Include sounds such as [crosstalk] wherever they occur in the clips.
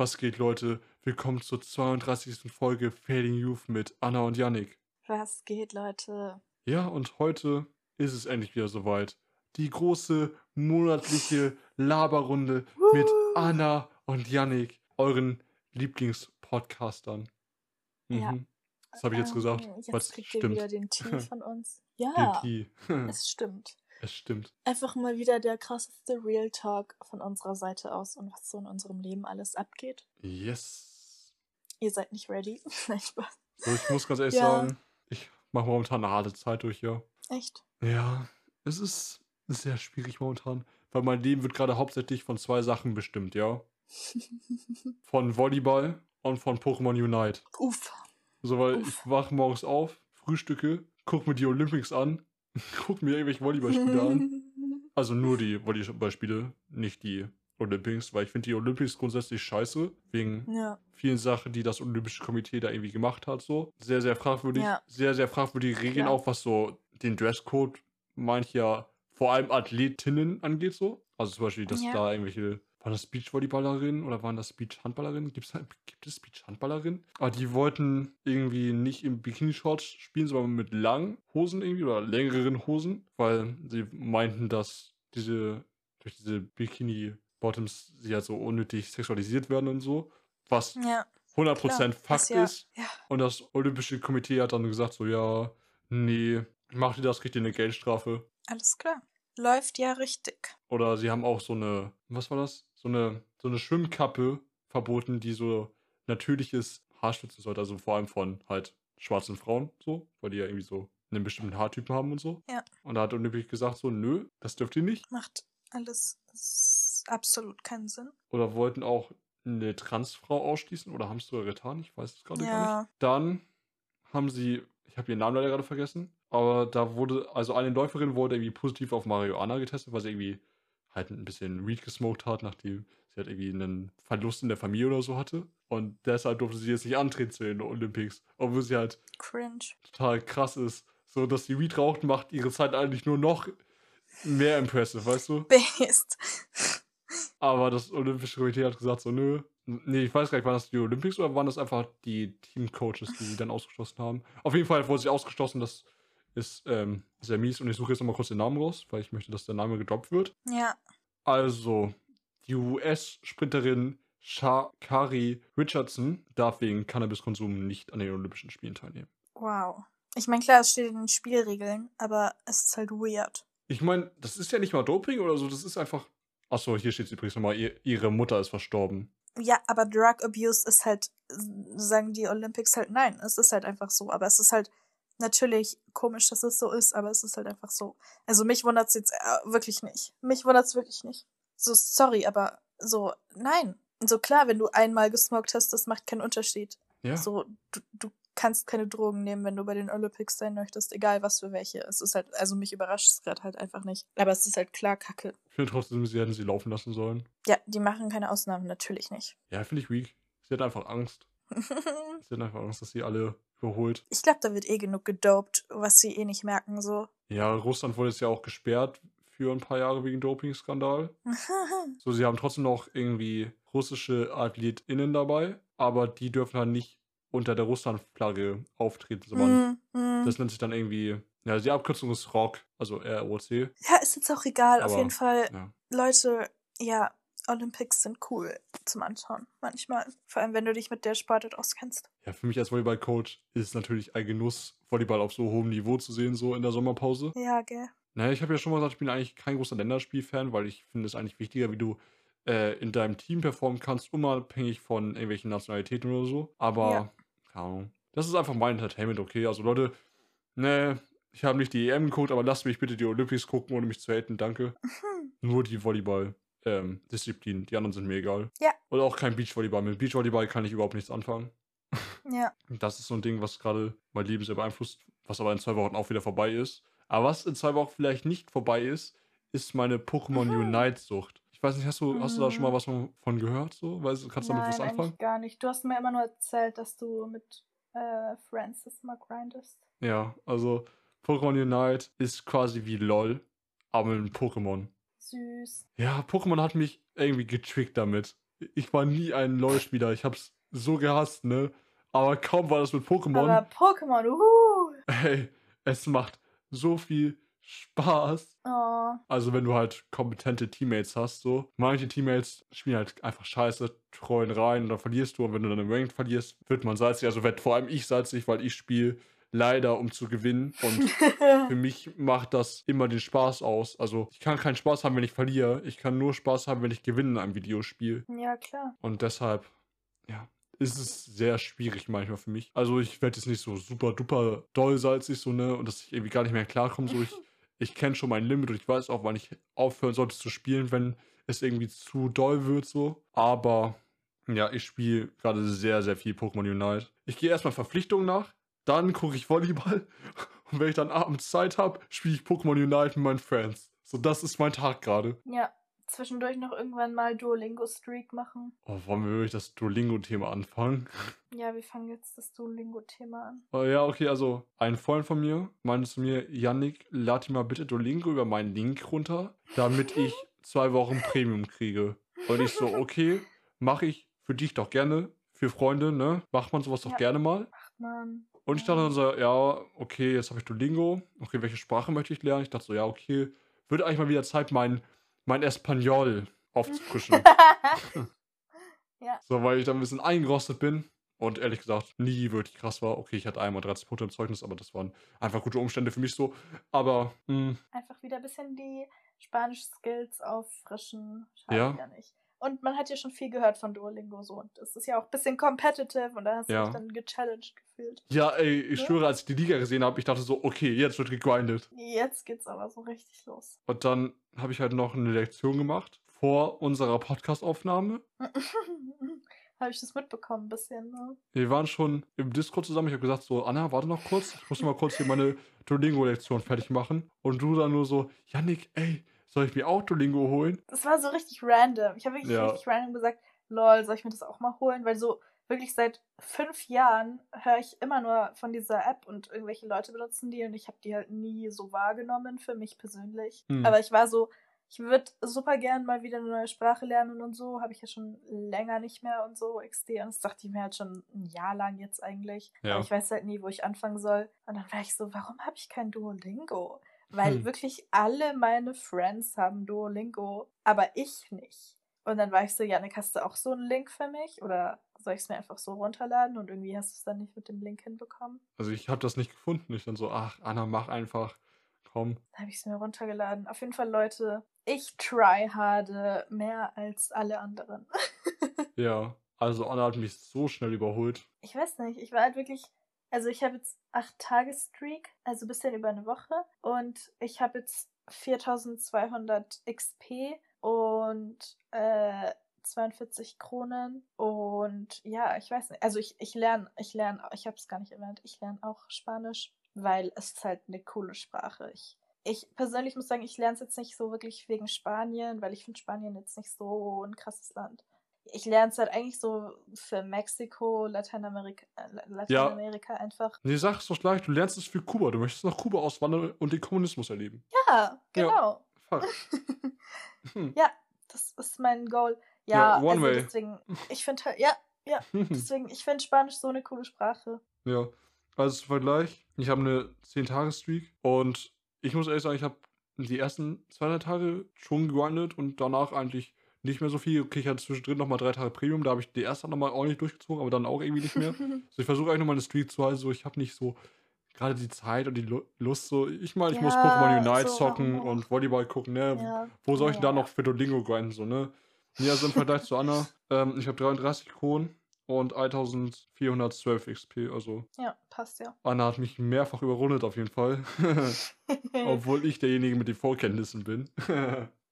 Was geht, Leute? Willkommen zur 32. Folge Fading Youth mit Anna und Yannick. Was geht, Leute? Ja, und heute ist es endlich wieder soweit. Die große monatliche Laberrunde mit! Anna und Yannick, euren Lieblingspodcastern. Ja. Mhm. Das habe ich jetzt gesagt, Ähm, Jetzt kriegt ihr stimmt. wieder den Tee [laughs] von uns. Ja, [laughs] es stimmt. Es stimmt. Einfach mal wieder der krasseste Real Talk von unserer Seite aus und was so in unserem Leben alles abgeht. Yes. Ihr seid nicht ready. [laughs] Nein, Spaß. So, ich muss ganz ehrlich Ja. sagen, ich mache momentan eine harte Zeit durch, ja. Echt? Ja, es ist sehr schwierig momentan, weil mein Leben wird gerade hauptsächlich von zwei Sachen bestimmt, ja. [laughs] Von Volleyball und von Pokémon Unite. Uff. So, weil Uff. ich wache morgens auf, frühstücke, gucke mir die Olympics an, [laughs] gucke mir irgendwelche Volleyballspiele an. [laughs] Also nur die Volleyballspiele, nicht die Olympics, weil ich finde die Olympics grundsätzlich scheiße, wegen ja, vielen Sachen, die das Olympische Komitee da irgendwie gemacht hat, so. Sehr, sehr fragwürdig. Ja. Sehr, sehr fragwürdige Regeln Klar. auch, was so den Dresscode mancher, vor allem Athletinnen angeht, so. Also zum Beispiel, dass Ja. da irgendwelche, waren das Beachvolleyballerinnen oder waren das Beachhandballerinnen? Gibt's, gibt es Beachhandballerinnen? Aber die wollten irgendwie nicht im Bikini-Shorts spielen, sondern mit langen Hosen irgendwie oder längeren Hosen, weil sie meinten, dass diese, durch diese Bikini-Bottoms sie halt so unnötig sexualisiert werden und so. Was ja, 100% klar. Fakt Ist ja, ist. ja. Und das Olympische Komitee hat dann gesagt, so, ja, nee, macht ihr das, kriegt ihr eine Geldstrafe. Alles klar. Läuft ja richtig. Oder sie haben auch so eine, was war das? So eine, so eine Schwimmkappe verboten, die so natürliches Haar schützen sollte. Also vor allem von halt schwarzen Frauen, so, weil die ja irgendwie so einen bestimmten Haartypen haben und so. Ja. Und da hat Olympik gesagt, so, nö, das dürft ihr nicht. Macht alles absolut keinen Sinn. Oder wollten auch eine Transfrau ausschließen oder haben es sogar getan, ich weiß es gerade gar Ja. nicht. Dann haben sie, ich habe ihren Namen leider gerade vergessen, aber da wurde, also eine Läuferin wurde irgendwie positiv auf Marihuana getestet, weil sie irgendwie halt ein bisschen Weed gesmoked hat, nachdem sie halt irgendwie einen Verlust in der Familie oder so hatte. Und deshalb durfte sie jetzt nicht antreten zu den Olympics, obwohl sie halt Cringe. total krass ist. So, dass sie Weed raucht, macht ihre Zeit eigentlich nur noch mehr impressive, weißt du? Based. [laughs] Aber das Olympische Komitee hat gesagt, so, nö. Nee, ich weiß gar nicht, waren das die Olympics oder waren das einfach die Teamcoaches, die sie dann ausgeschlossen haben? Auf jeden Fall wurde sie ausgeschlossen, das ist ähm, sehr mies und ich suche jetzt nochmal kurz den Namen raus, weil ich möchte, dass der Name gedroppt wird. Ja. Also, die US-Sprinterin Shakari Richardson darf wegen Cannabiskonsum nicht an den Olympischen Spielen teilnehmen. Wow. Ich meine, klar, es steht in den Spielregeln, aber es ist halt weird. Ich meine, das ist ja nicht mal Doping oder so, das ist einfach. Achso, hier steht übrigens nochmal, ihr, ihre Mutter ist verstorben. Ja, aber Drug Abuse ist halt, sagen die Olympics halt nein. Es ist halt einfach so. Aber es ist halt natürlich komisch, dass es so ist, aber es ist halt einfach so. Also mich wundert's jetzt äh, wirklich nicht. Mich wundert's wirklich nicht. So, sorry, aber so, nein. So klar, wenn du einmal gesmoked hast, das macht keinen Unterschied. Ja. So, du, du kannst keine Drogen nehmen, wenn du bei den Olympics sein möchtest, egal was für welche. Es ist halt, also mich überrascht es gerade halt einfach nicht. Aber es ist halt klar Kacke. Ich finde trotzdem, sie hätten sie laufen lassen sollen. Ja, die machen keine Ausnahmen, natürlich nicht. Ja, finde ich weak. Sie hat einfach Angst. [laughs] Sie hat einfach Angst, dass sie alle überholt. Ich glaube, da wird eh genug gedopt, was sie eh nicht merken, so. Ja, Russland wurde jetzt ja auch gesperrt für ein paar Jahre wegen Dopingskandal. [laughs] So, sie haben trotzdem noch irgendwie russische AthletInnen dabei, aber die dürfen halt nicht unter der Russland-Flagge auftreten, sondern Mm, mm. das nennt sich dann irgendwie, ja, die Abkürzung ist ROC, also ROC. Ja, ist jetzt auch egal. Auf Aber, jeden Fall, Ja. Leute, ja, Olympics sind cool zum Anschauen. Manchmal. Vor allem, wenn du dich mit der Sportart auskennst. ja, für mich als Volleyball-Coach ist es natürlich ein Genuss, Volleyball auf so hohem Niveau zu sehen, so in der Sommerpause. Ja, gell. Naja, ich habe ja schon mal gesagt, ich bin eigentlich kein großer Länderspiel-Fan, weil ich finde es eigentlich wichtiger, wie du äh, in deinem Team performen kannst, unabhängig von irgendwelchen Nationalitäten oder so. Aber, Ja. keine Ahnung. Das ist einfach mein Entertainment, okay? Also Leute, ne, ich habe nicht die EM geguckt, aber lasst mich bitte die Olympics gucken, ohne mich zu haten, danke. [laughs] Nur die Volleyball-Disziplin, die anderen sind mir egal. Ja. Und auch kein Beachvolleyball. Mit Beachvolleyball kann ich überhaupt nichts anfangen. [laughs] Ja. Das ist so ein Ding, was gerade mein Leben sehr beeinflusst, was aber in zwei Wochen auch wieder vorbei ist. Aber was in zwei Wochen vielleicht nicht vorbei ist, ist meine Pokémon Mhm. Unite-Sucht. Ich weiß nicht, hast du, hast du da schon mal Mhm. was von, gehört? So? Weißt, kannst du damit was anfangen? gar nicht. Du hast mir immer nur erzählt, dass du mit äh, Francis mal grindest. Ja, also Pokémon Unite ist quasi wie LOL, aber mit einem Pokémon. Süß. Ja, Pokémon hat mich irgendwie getrickt damit. ich war nie ein LOL-Spieler. Ich hab's so gehasst, ne? Aber kaum war das mit Pokémon. Aber Pokémon, uh. Ey, es macht so viel Spaß. Oh. Also wenn du halt kompetente Teammates hast, so. Manche Teammates spielen halt einfach scheiße, treuen rein und dann verlierst du. Und wenn du dann im Ranked verlierst, wird man salzig. Also wird vor allem ich salzig, weil ich spiele leider, um zu gewinnen. Und [laughs] für mich macht das immer den Spaß aus. Also ich kann keinen Spaß haben, wenn ich verliere. Ich kann nur Spaß haben, wenn ich gewinne in einem Videospiel. ja, klar. Und deshalb, ja, ist es sehr schwierig manchmal für mich. Also ich werde jetzt nicht so super duper doll salzig, so, ne? Und dass ich irgendwie gar nicht mehr klarkomme. So, ich, [laughs] ich kenne schon mein Limit und ich weiß auch, wann ich aufhören sollte zu spielen, wenn es irgendwie zu doll wird, so. Aber ja, ich spiele gerade sehr, sehr viel Pokémon Unite. Ich gehe erstmal Verpflichtungen nach, dann gucke ich Volleyball und wenn ich dann abends Zeit habe, spiele ich Pokémon Unite mit meinen Friends. So, das ist mein Tag gerade. Ja, zwischendurch noch irgendwann mal Duolingo-Streak machen. Oh, wollen wir wirklich das Duolingo-Thema anfangen? [laughs] Ja, wir fangen jetzt das Duolingo-Thema an. Oh, ja, okay, also ein Freund von mir meinte zu mir, Yannick, lad dir mal bitte Duolingo über meinen Link runter, damit [laughs] ich zwei Wochen Premium kriege. Und ich so, okay, mache ich für dich doch gerne, für Freunde, ne? Macht man sowas doch Ja. gerne mal. Ach man. Und ich dachte dann so, ja, okay, jetzt habe ich Duolingo. Okay, welche Sprache möchte ich lernen? Ich dachte so, ja, okay, wird eigentlich mal wieder Zeit, mein, mein Espanol aufzufrischen. [laughs] [laughs] ja, so, weil ich da ein bisschen eingerostet bin. Und ehrlich gesagt, nie wirklich krass war. Okay, ich hatte einmal 13 Punkte im Zeugnis, aber das waren einfach gute Umstände für mich so. Aber, hm, mh, einfach wieder ein bisschen die Spanisch-Skills auffrischen. Schade Ja. ja nicht. Und man hat ja schon viel gehört von Duolingo so. Und es ist ja auch ein bisschen competitive und da hast du Ja. dich dann gechallenged gefühlt. ja, ey, ich Ne? schwöre, als ich die Liga gesehen habe, ich dachte so, okay, jetzt wird gegrindet. Jetzt geht's aber so richtig los. Und dann habe ich halt noch eine Lektion gemacht vor unserer Podcast-Aufnahme. [laughs] Habe ich das mitbekommen ein bisschen, ne? Wir waren schon im Discord zusammen. Ich habe gesagt, so, Anna, warte noch kurz. Ich muss mal kurz hier meine Duolingo-Lektion fertig machen. Und du dann nur so, Yannick, ey, soll ich mir auch Duolingo holen? Das war so richtig random. Ich habe wirklich Ja. richtig random gesagt, lol, soll ich mir das auch mal holen? Weil so wirklich seit fünf Jahren höre ich immer nur von dieser App und irgendwelche Leute benutzen die und ich habe die halt nie so wahrgenommen für mich persönlich. Hm. Aber ich war so, ich würde super gern mal wieder eine neue Sprache lernen und so. Habe ich ja schon länger nicht mehr und so XD. Und das dachte ich mir halt schon ein Jahr lang jetzt eigentlich. Ja. Aber ich weiß halt nie, wo ich anfangen soll. Und dann war ich so, warum habe ich kein Duolingo? Weil Hm. wirklich alle meine Friends haben Duolingo, aber ich nicht. Und dann war ich so, Janik, hast du auch so einen Link für mich? Oder soll ich es mir einfach so runterladen? Und irgendwie hast du es dann nicht mit dem Link hinbekommen. Also ich habe das nicht gefunden. Ich dann so, ach, Anna, mach einfach. Komm. Dann habe ich es mir runtergeladen. Auf jeden Fall, Leute, ich tryharde mehr als alle anderen. [laughs] Ja. Also Anna hat mich so schnell überholt. ich weiß nicht, ich war halt wirklich. Also ich habe jetzt 8 Tage Streak, also ein bisschen über eine Woche. Und ich habe jetzt 4200 XP und äh, 42 Kronen. Und ja, ich weiß nicht. Also ich, ich lerne, ich lerne, ich habe es gar nicht erwähnt, ich lerne auch Spanisch, weil es ist halt eine coole Sprache. Ich, ich persönlich muss sagen, ich lerne es jetzt nicht so wirklich wegen Spanien, weil ich finde Spanien jetzt nicht so ein krasses Land. Ich lerne es halt eigentlich so für Mexiko, Lateinamerika, äh, Lateinamerika einfach. Nee, sag es doch gleich, du lernst es für Kuba. Du möchtest nach Kuba auswandern und den Kommunismus erleben. Ja, genau. Fuck. [laughs] Hm. Ja, das ist mein Goal. Ja, Ja, one also way. deswegen, [laughs] ich finde halt, ja, [laughs] deswegen, ich finde Spanisch so eine coole Sprache. Ja, also zum Vergleich, ich habe eine 10-Tage-Streak und ich muss ehrlich sagen, ich habe die ersten zwei drei Tage schon gegrindet und danach eigentlich nicht mehr so viel. Okay, ich hatte zwischendrin nochmal drei Tage Premium, da habe ich die erste nochmal ordentlich durchgezogen, aber dann auch irgendwie nicht mehr. [laughs] Also ich versuche eigentlich nochmal eine Streak zu halten, so ich habe nicht so gerade die Zeit und die Lu- Lust so. Ich meine, ich muss Ja, Pokémon Unite so, zocken und Volleyball gucken, ne? ja. Wo soll ich denn da Ja. noch für Duolingo grinden, so, ne? Ja, also im Vergleich zu Anna, [laughs] ähm, ich habe 33 Kronen und 1412 XP, also Ja, passt ja. Anna hat mich mehrfach überrundet auf jeden Fall. [laughs] Obwohl ich derjenige mit den Vorkenntnissen bin.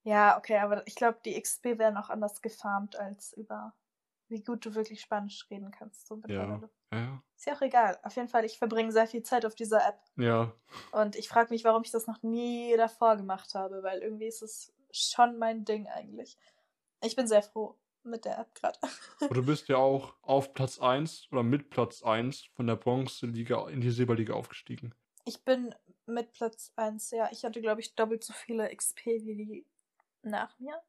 Ja, okay, aber ich glaube, die XP werden auch anders gefarmt als über wie gut du wirklich Spanisch reden kannst. So mittlerweile. ja. Ist ja auch egal. Auf jeden Fall, ich verbringe sehr viel Zeit auf dieser App. Ja. Und ich frage mich, warum ich das noch nie davor gemacht habe, weil irgendwie ist es schon mein Ding eigentlich. Ich bin sehr froh mit der App gerade. [laughs] Du bist ja auch auf Platz 1 oder mit Platz 1 von der Bronze-Liga in die Silberliga aufgestiegen. Ich bin mit Platz 1, ja. Ich hatte, glaube ich, doppelt so viele XP wie die nach mir.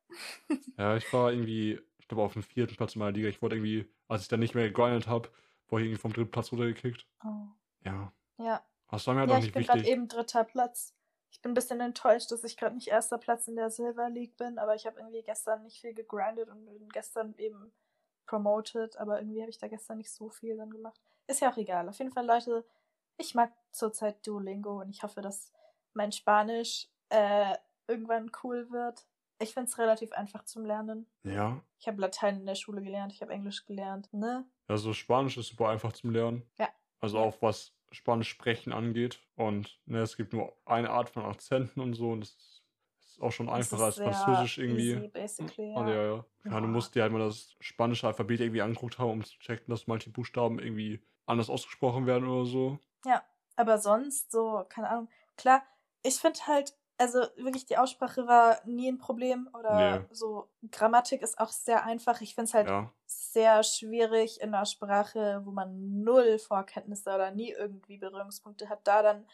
[laughs] Ja, ich war irgendwie glaube, auf dem vierten Platz in meiner Liga. Ich wurde irgendwie, als ich dann nicht mehr gegrindet habe, wurde ich irgendwie vom dritten Platz runtergekickt. Oh. Ja. Ja. Das war mir halt Ja, auch ich nicht bin gerade wichtig. eben dritter Platz. Ich bin ein bisschen enttäuscht, dass ich gerade nicht erster Platz in der Silver League bin, aber ich habe irgendwie gestern nicht viel gegrindet und bin gestern eben promoted, aber irgendwie habe ich da gestern nicht so viel dann gemacht. Ist ja auch egal. Auf jeden Fall, Leute, ich mag zurzeit Duolingo und ich hoffe, dass mein Spanisch äh, irgendwann cool wird. Ich finde es relativ einfach zum Lernen. Ja. Ich habe Latein in der Schule gelernt, ich habe Englisch gelernt, ne? Also Spanisch ist super einfach zum Lernen. Ja. Also auch was Spanisch sprechen angeht. Und ne, es gibt nur eine Art von Akzenten und so. Und das ist auch schon einfacher als Französisch irgendwie. Easy, basically, Ah, ja. ja, ja. ja, du musst dir halt mal das spanische Alphabet irgendwie angeguckt haben, um zu checken, dass manche Buchstaben irgendwie anders ausgesprochen werden oder so. Ja, aber sonst so, keine Ahnung. Klar, ich finde halt, also wirklich die Aussprache war nie ein Problem oder Nee. so. Grammatik ist auch sehr einfach. Ich finde es halt Ja. sehr schwierig in einer Sprache, wo man null Vorkenntnisse oder nie irgendwie Berührungspunkte hat, da dann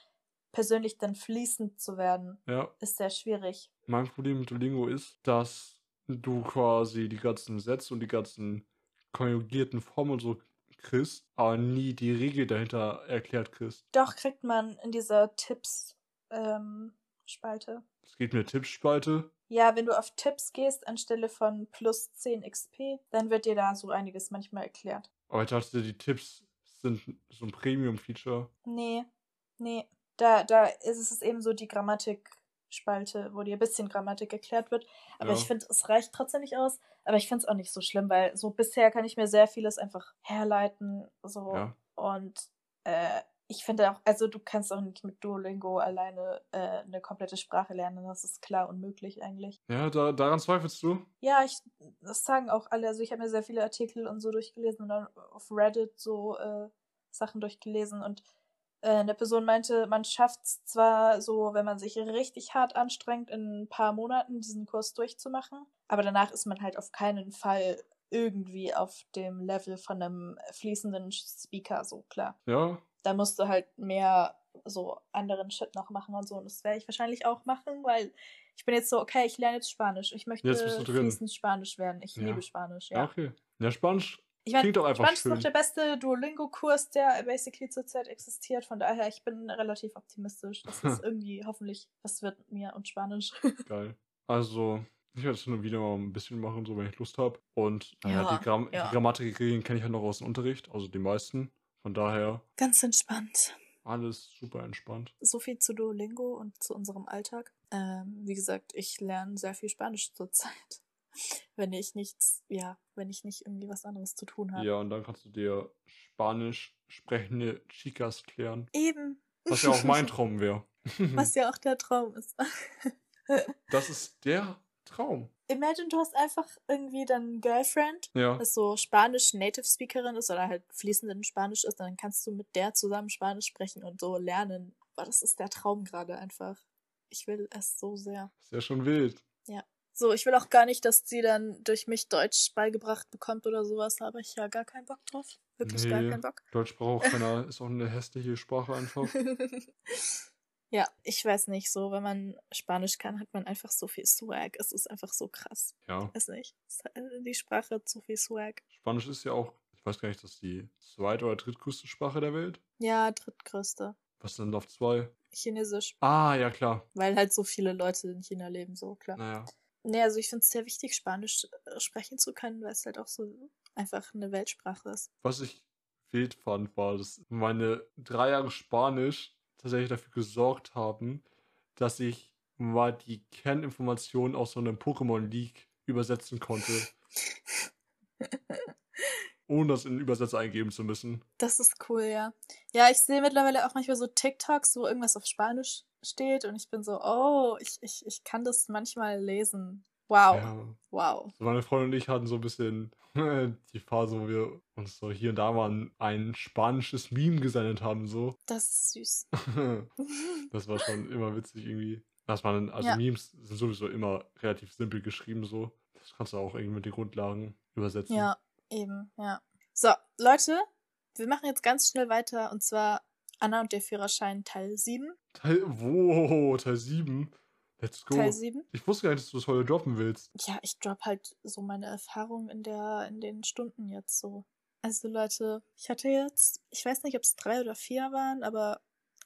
persönlich dann fließend zu werden, Ja. ist sehr schwierig. Mein Problem mit Duolingo ist, dass du quasi die ganzen Sätze und die ganzen konjugierten Formen und so kriegst, aber nie die Regel dahinter erklärt kriegst. Doch kriegt man in dieser Tipps ähm, Spalte. Es geht mir Tippspalte. Ja, wenn du auf Tipps gehst anstelle von plus 10 XP, dann wird dir da so einiges manchmal erklärt. Aber ich dachte, die Tipps sind so ein Premium-Feature. Nee, nee. Da, da ist es eben so die Grammatik-Spalte, wo dir ein bisschen Grammatik erklärt wird. Aber Ja. ich finde, es reicht trotzdem nicht aus. Aber ich finde es auch nicht so schlimm, weil so bisher kann ich mir sehr vieles einfach herleiten. So. Ja. Und äh, ich finde auch, also du kannst auch nicht mit Duolingo alleine äh, eine komplette Sprache lernen. Das ist klar unmöglich eigentlich. Ja, da, daran zweifelst du? Ja, ich, das sagen auch alle. Also ich habe mir sehr viele Artikel und so durchgelesen und dann auf Reddit so äh, Sachen durchgelesen und äh, eine Person meinte, man schafft es zwar so, wenn man sich richtig hart anstrengt, in ein paar Monaten diesen Kurs durchzumachen, aber danach ist man halt auf keinen Fall irgendwie auf dem Level von einem fließenden Speaker, so klar. Ja. Da musst du halt mehr so anderen Shit noch machen und so. Und das werde ich wahrscheinlich auch machen, weil ich bin jetzt so, okay, ich lerne jetzt Spanisch. Ich möchte fließend Spanisch werden. Ich Ja. liebe Spanisch, Ja, ja. okay. Ja, Spanisch Ich meine, klingt doch einfach Spanisch ist schön. noch der beste Duolingo-Kurs, der basically zurzeit existiert. Von daher, ich bin relativ optimistisch, dass es [laughs] irgendwie hoffentlich was wird mit mir und Spanisch. [laughs] Geil. Also, ich werde es hin und wieder mal ein bisschen machen, so wenn ich Lust habe. Und naja, Ja, die, Gram ja. die Grammatikregeln kenne ich halt noch aus dem Unterricht, also die meisten. Von daher Ganz entspannt. alles super entspannt. So viel zu Duolingo und zu unserem Alltag. Ähm, wie gesagt, ich lerne sehr viel Spanisch zurzeit. [laughs] Wenn ich nichts, ja, wenn ich nicht irgendwie was anderes zu tun habe. Ja, und dann kannst du dir Spanisch sprechende Chicas klären. Eben. Was ja auch mein [laughs] Traum wäre. Was ja auch der Traum ist. Das ist der Traum. Imagine, du hast einfach irgendwie deinen Girlfriend, Ja. das so Spanisch Native Speakerin ist oder halt fließend in Spanisch ist, dann kannst du mit der zusammen Spanisch sprechen und so lernen. Boah, das ist der Traum gerade einfach. Ich will es so sehr. Ist ja schon wild. So, ich will auch gar nicht, dass sie dann durch mich Deutsch beigebracht bekommt oder sowas, habe ich ja gar keinen Bock drauf. Wirklich gar Nee. keinen Bock. Deutsch braucht [laughs] keiner, ist auch eine hässliche Sprache einfach. [laughs] ja, ich weiß nicht, so, wenn man Spanisch kann, hat man einfach so viel Swag. Es ist einfach so krass. Ja. Weiß nicht. Hat- Die Sprache hat so viel Swag. Spanisch ist ja auch, ich weiß gar nicht, das ist die zweit- oder drittgrößte Sprache der Welt. Ja, drittgrößte. Was denn auf zwei? Chinesisch. Ah, ja klar. Weil halt so viele Leute in China leben, so, klar. Naja. Nee, also ich finde es sehr wichtig, Spanisch äh, sprechen zu können, weil es halt auch so einfach eine Weltsprache ist. Was ich wild fand, war, dass meine drei Jahre Spanisch tatsächlich dafür gesorgt haben, dass ich mal die Kerninformationen aus so einem Pokémon League übersetzen konnte, [laughs] ohne das in den Übersetzer eingeben zu müssen. Das ist cool, ja. Ja, ich sehe mittlerweile auch manchmal so TikToks, wo irgendwas auf Spanisch steht und ich bin so, oh, ich, ich, ich kann das manchmal lesen. Wow, Ja. wow. So meine Freundin und ich hatten so ein bisschen [laughs] die Phase, wo wir uns so hier und da mal ein, spanisches Meme gesendet haben, so. Das ist süß. [laughs] das war schon immer witzig irgendwie. Das waren, also Ja. Memes sind sowieso immer relativ simpel geschrieben, so. Das kannst du auch irgendwie mit den Grundlagen übersetzen. Ja, eben, ja. So, Leute, wir machen jetzt ganz schnell weiter und zwar Anna und der Führerschein Teil 7. Teil, wow, Teil 7. Let's go. Teil 7. Ich wusste gar nicht, dass du das heute droppen willst. Ja, ich drop halt so meine Erfahrungen in der, in den Stunden jetzt so. Also Leute, ich hatte jetzt, ich weiß nicht, ob es drei oder vier waren, aber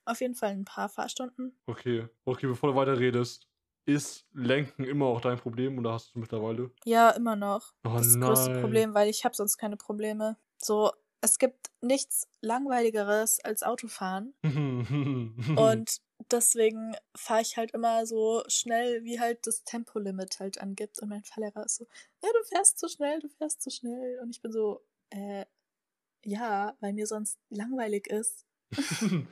auf jeden Fall ein paar Fahrstunden. Okay, okay, bevor du weiter redest. Ist Lenken immer auch dein Problem oder hast du mittlerweile? Ja, immer noch. Oh das ist das größte. Problem, weil ich habe sonst keine Probleme. So, es gibt nichts langweiligeres als Autofahren. [laughs] Und deswegen fahre ich halt immer so schnell, wie halt das Tempolimit halt angibt. Und mein Fahrlehrer ist so, ja, du fährst zu schnell, du fährst zu schnell. Und ich bin so, äh, ja, weil mir sonst langweilig ist. [laughs]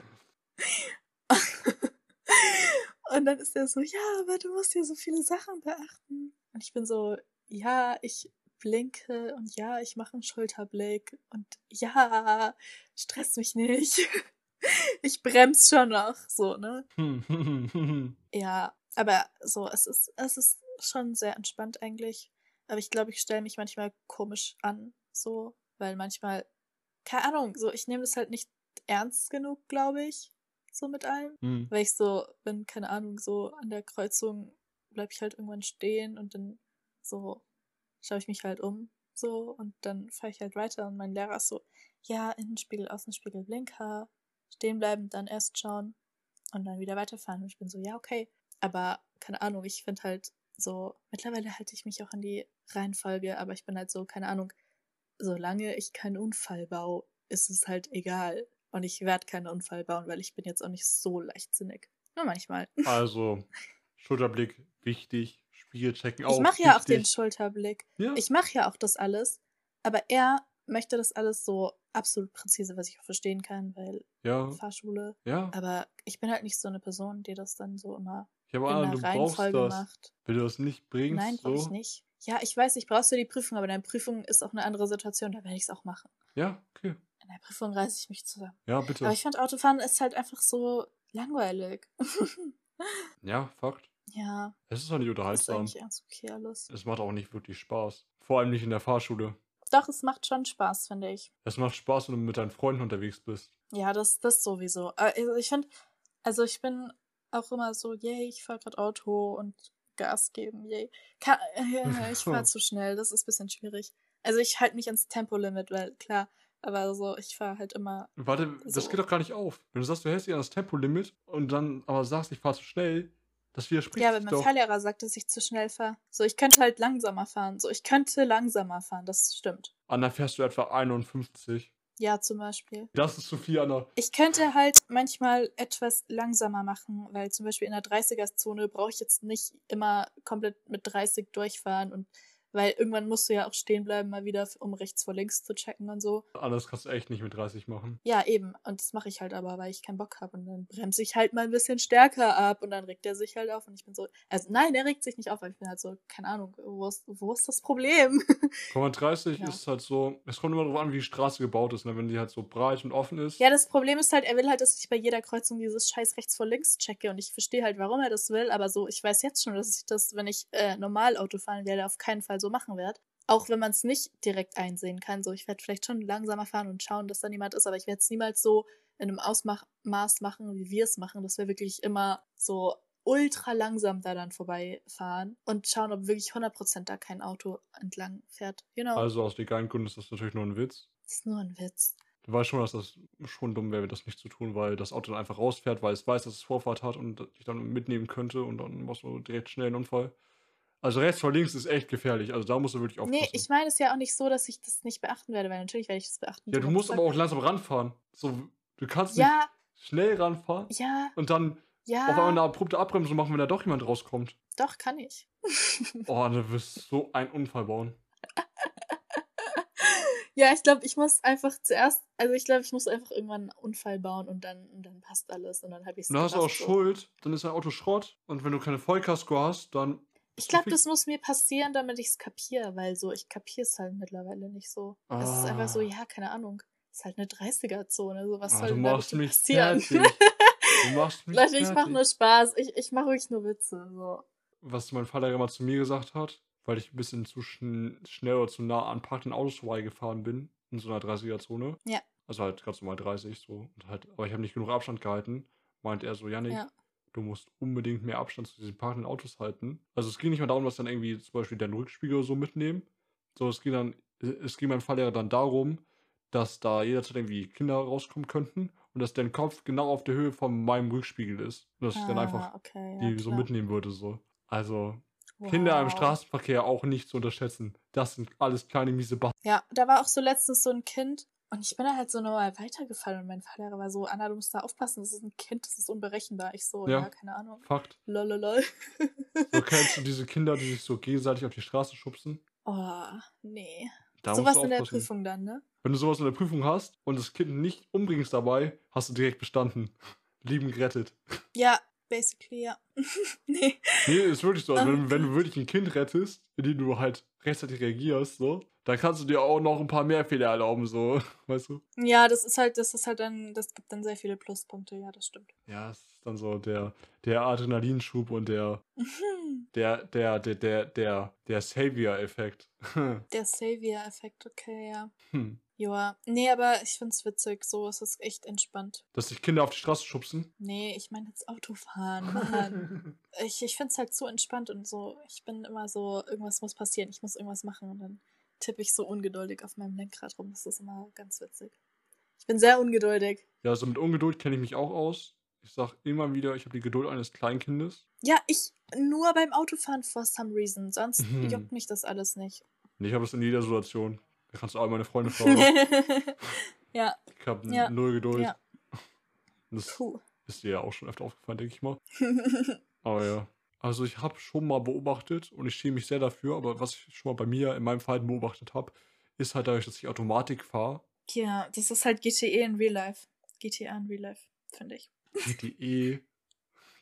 Und dann ist er so, ja, aber du musst ja so viele Sachen beachten. Und ich bin so, ja, ich blinke und ja, ich mache einen Schulterblick und ja, stress mich nicht. [laughs] Ich bremse schon noch, so, ne? [laughs] Ja, aber so, es ist, es ist schon sehr entspannt eigentlich. Aber ich glaube, ich stelle mich manchmal komisch an, so, weil manchmal, keine Ahnung, so, ich nehme das halt nicht ernst genug, glaube ich, so mit allem. Hm. Weil ich so bin, keine Ahnung, so an der Kreuzung bleib ich halt irgendwann stehen und dann so schaue ich mich halt um, so, und dann fahre ich halt weiter und mein Lehrer ist so, ja, Innenspiegel, Außenspiegel, Blinker, stehen bleiben, dann erst schauen und dann wieder weiterfahren. Und ich bin so, ja, okay. Aber keine Ahnung, ich finde halt so, mittlerweile halte ich mich auch an die Reihenfolge, aber ich bin halt so, keine Ahnung, solange ich keinen Unfall baue, ist es halt egal. Und ich werde keinen Unfall bauen, weil ich bin jetzt auch nicht so leichtsinnig. Nur manchmal. Also, [laughs] Schulterblick wichtig, Spiegel checken auch. ich mache ja auch den. Schulterblick. Ja. Ich mache ja auch das alles, aber er möchte das alles so absolut präzise, was ich auch verstehen kann, weil ja, Fahrschule. ja. Aber ich bin halt nicht so eine Person, die das dann so immer in Anna, einer du brauchst Reihenfolge das. macht. Wenn du das nicht bringst, Nein, so. brauche ich nicht. Ja, ich weiß, ich brauchst du die Prüfung, aber deine Prüfung ist auch eine andere Situation, da werde ich es auch machen. Ja, okay. In der Prüfung reiße ich mich zusammen. Ja, bitte. Aber ich finde Autofahren ist halt einfach so langweilig. [laughs] ja, Fakt. Ja, Es ist auch nicht ist unterhaltsam. eigentlich ganz okay alles. Es macht auch nicht wirklich Spaß. Vor allem nicht in der Fahrschule. Doch, es macht schon Spaß, finde ich. Es macht Spaß, wenn du mit deinen Freunden unterwegs bist. Ja, das, das sowieso. Aber Also ich finde, also ich bin auch immer so, yay, ich fahre gerade Auto und Gas geben, yay. Ka äh, ich fahre [laughs] zu schnell, das ist ein bisschen schwierig. Also ich halte mich ans Tempolimit, weil klar, aber so, ich fahre halt immer. Warte, das So. geht doch gar nicht auf. Wenn du sagst, du hältst dich an das Tempolimit und dann aber sagst, ich fahr zu schnell, das widerspricht Ja, wenn mein doch. Fahrlehrer sagt, dass ich zu schnell fahre. So, ich könnte halt langsamer fahren. So, ich könnte langsamer fahren, das stimmt. Anna fährst du etwa 51. Ja, zum Beispiel. Das ist zu viel, Anna. Ich könnte halt manchmal etwas langsamer machen, weil zum Beispiel in der 30er-Zone brauche ich jetzt nicht immer komplett mit 30 durchfahren und weil irgendwann musst du ja auch stehen bleiben, mal wieder, um rechts vor links zu checken und so. Das kannst du echt nicht mit 30 machen. Ja, eben. Und das mache ich halt aber, weil ich keinen Bock habe. Und dann bremse ich halt mal ein bisschen stärker ab und dann regt er sich halt auf und ich bin so. Also nein, der regt sich nicht auf, weil ich bin halt so, keine Ahnung, wo ist, wo ist das Problem? [laughs] Guck mal, 30 Ja. ist halt so, es kommt immer darauf an, wie die Straße gebaut ist. Ne? Wenn die halt so breit und offen ist. Ja, das Problem ist halt, er will halt, dass ich bei jeder Kreuzung dieses scheiß rechts vor links checke und ich verstehe halt, warum er das will, aber so, ich weiß jetzt schon, dass ich das, wenn ich äh, normal Auto fahren werde, auf keinen Fall so machen werde. Auch wenn man es nicht direkt einsehen kann. So, ich werde vielleicht schon langsamer fahren und schauen, dass da niemand ist, aber ich werde es niemals so in einem Ausmaß machen, wie wir es machen, dass wir wirklich immer so ultra langsam da dann vorbeifahren und schauen, ob wirklich 100% da kein Auto entlang fährt. Genau. Also aus legalen Gründen ist das natürlich nur ein Witz. das ist nur ein Witz. Du weißt schon, dass das schon dumm wäre, das nicht zu tun, weil das Auto dann einfach rausfährt, weil es weiß, dass es Vorfahrt hat und dich dann mitnehmen könnte und dann machst du direkt schnell einen Unfall. Also rechts vor links ist echt gefährlich. Also da musst du wirklich aufpassen. Nee, ich meine es ja auch nicht so, dass ich das nicht beachten werde, weil natürlich werde ich das beachten. ja, du musst aber auch langsam ranfahren. So, du kannst Ja, nicht schnell ranfahren ja, und dann ja. auf einmal eine abrupte Abbremsung machen, wenn da doch jemand rauskommt. Doch, kann ich. [laughs] Oh, du wirst so einen Unfall bauen. ja, ich glaube, ich muss einfach zuerst, also ich glaube, ich muss einfach irgendwann einen Unfall bauen und dann, und dann passt alles und dann habe ich es dann hast du auch Schuld, dann ist dein Auto Schrott und wenn du keine Vollkasko hast, dann Ich glaube, das muss mir passieren, damit ich es kapiere, weil so, ich kapiere es halt mittlerweile nicht so. Es ist einfach so, Ah. ja, keine Ahnung. Es ist halt eine 30er-Zone, so was Ah, soll du machst mich passieren? fertig. Du machst mich Leute, ich mache nur Spaß. Ich, ich mache wirklich nur Witze. So. was mein Vater immer zu mir gesagt hat, weil ich ein bisschen zu schn schnell oder zu nah an parkenden Autos vorbeigefahren bin, in so einer 30er-Zone. Ja. Also halt ganz normal 30 so. Und halt, aber ich habe nicht genug Abstand gehalten. Meint er so, Janik, Ja. Du musst unbedingt mehr Abstand zu diesen parkenden Autos halten. Also es ging nicht mal darum, dass dann irgendwie zum Beispiel deinen Rückspiegel so mitnehmen. So, es ging dann, es ging beim Fall ja dann darum, dass da jederzeit irgendwie Kinder rauskommen könnten und dass dein Kopf genau auf der Höhe von meinem Rückspiegel ist. Und dass ich dann einfach Ah, okay, ja, die so klar. mitnehmen würde. So. Also Kinder im Wow. Straßenverkehr auch nicht zu unterschätzen. Das sind alles kleine miese Bas Ja, da war auch so letztens so ein Kind und ich bin da halt so normal weitergefallen und mein Fahrlehrer war so, Anna, du musst da aufpassen, das ist ein Kind, das ist unberechenbar. Ich so, Ja. ja, keine Ahnung. Fakt. Lololol. So [laughs] kennst du diese Kinder, die sich so gegenseitig auf die Straße schubsen? Oh, nee. Da Sowas in der. Prüfung dann, ne? Wenn du sowas in der Prüfung hast und das Kind nicht umbringst dabei, hast du direkt bestanden. [laughs] Lieben gerettet. Ja, basically, ja. [laughs] nee. Nee, ist wirklich so. Also wenn, wenn du wirklich ein Kind rettest, indem du halt rechtzeitig reagierst, so, dann kannst du dir auch noch ein paar mehr Fehler erlauben, so. [laughs] Weißt du? Ja, das ist halt, das ist halt dann, das gibt dann sehr viele Pluspunkte, ja, das stimmt. Ja, es ist dann so der, der Adrenalinschub und der, [laughs] der, der, der, der, der, der Savior-Effekt. [laughs] Der Savior-Effekt, okay, ja. Hm. Joa. Nee, aber ich find's witzig, so, es ist echt entspannt. Dass sich Kinder auf die Straße schubsen. Nee, ich meine jetzt Autofahren, Mann. ich, ich find's halt so entspannt und so, ich bin immer so, irgendwas muss passieren, ich muss irgendwas machen und dann tippe ich so ungeduldig auf meinem Lenkrad rum. Das ist immer ganz witzig. Ich bin sehr ungeduldig. Ja, also mit Ungeduld kenne ich mich auch aus. Ich sag immer wieder, ich habe die Geduld eines Kleinkindes. Ja, ich nur beim Autofahren for some reason. Sonst Mhm. juckt mich das alles nicht. Ich habe das in jeder Situation. Da kannst du all meine Freunde [laughs] fragen. ja, ich habe Ja. null Geduld. Ja. Das puh. ist dir ja auch schon öfter aufgefallen, denke ich mal. [laughs] Aber ja. Also ich habe schon mal beobachtet und ich schäme mich sehr dafür, aber was ich schon mal bei mir in meinem Verhalten beobachtet habe, ist halt dadurch, dass ich Automatik fahre. ja, das ist halt GTE in Real Life. GTA in Real Life, finde ich. GTE.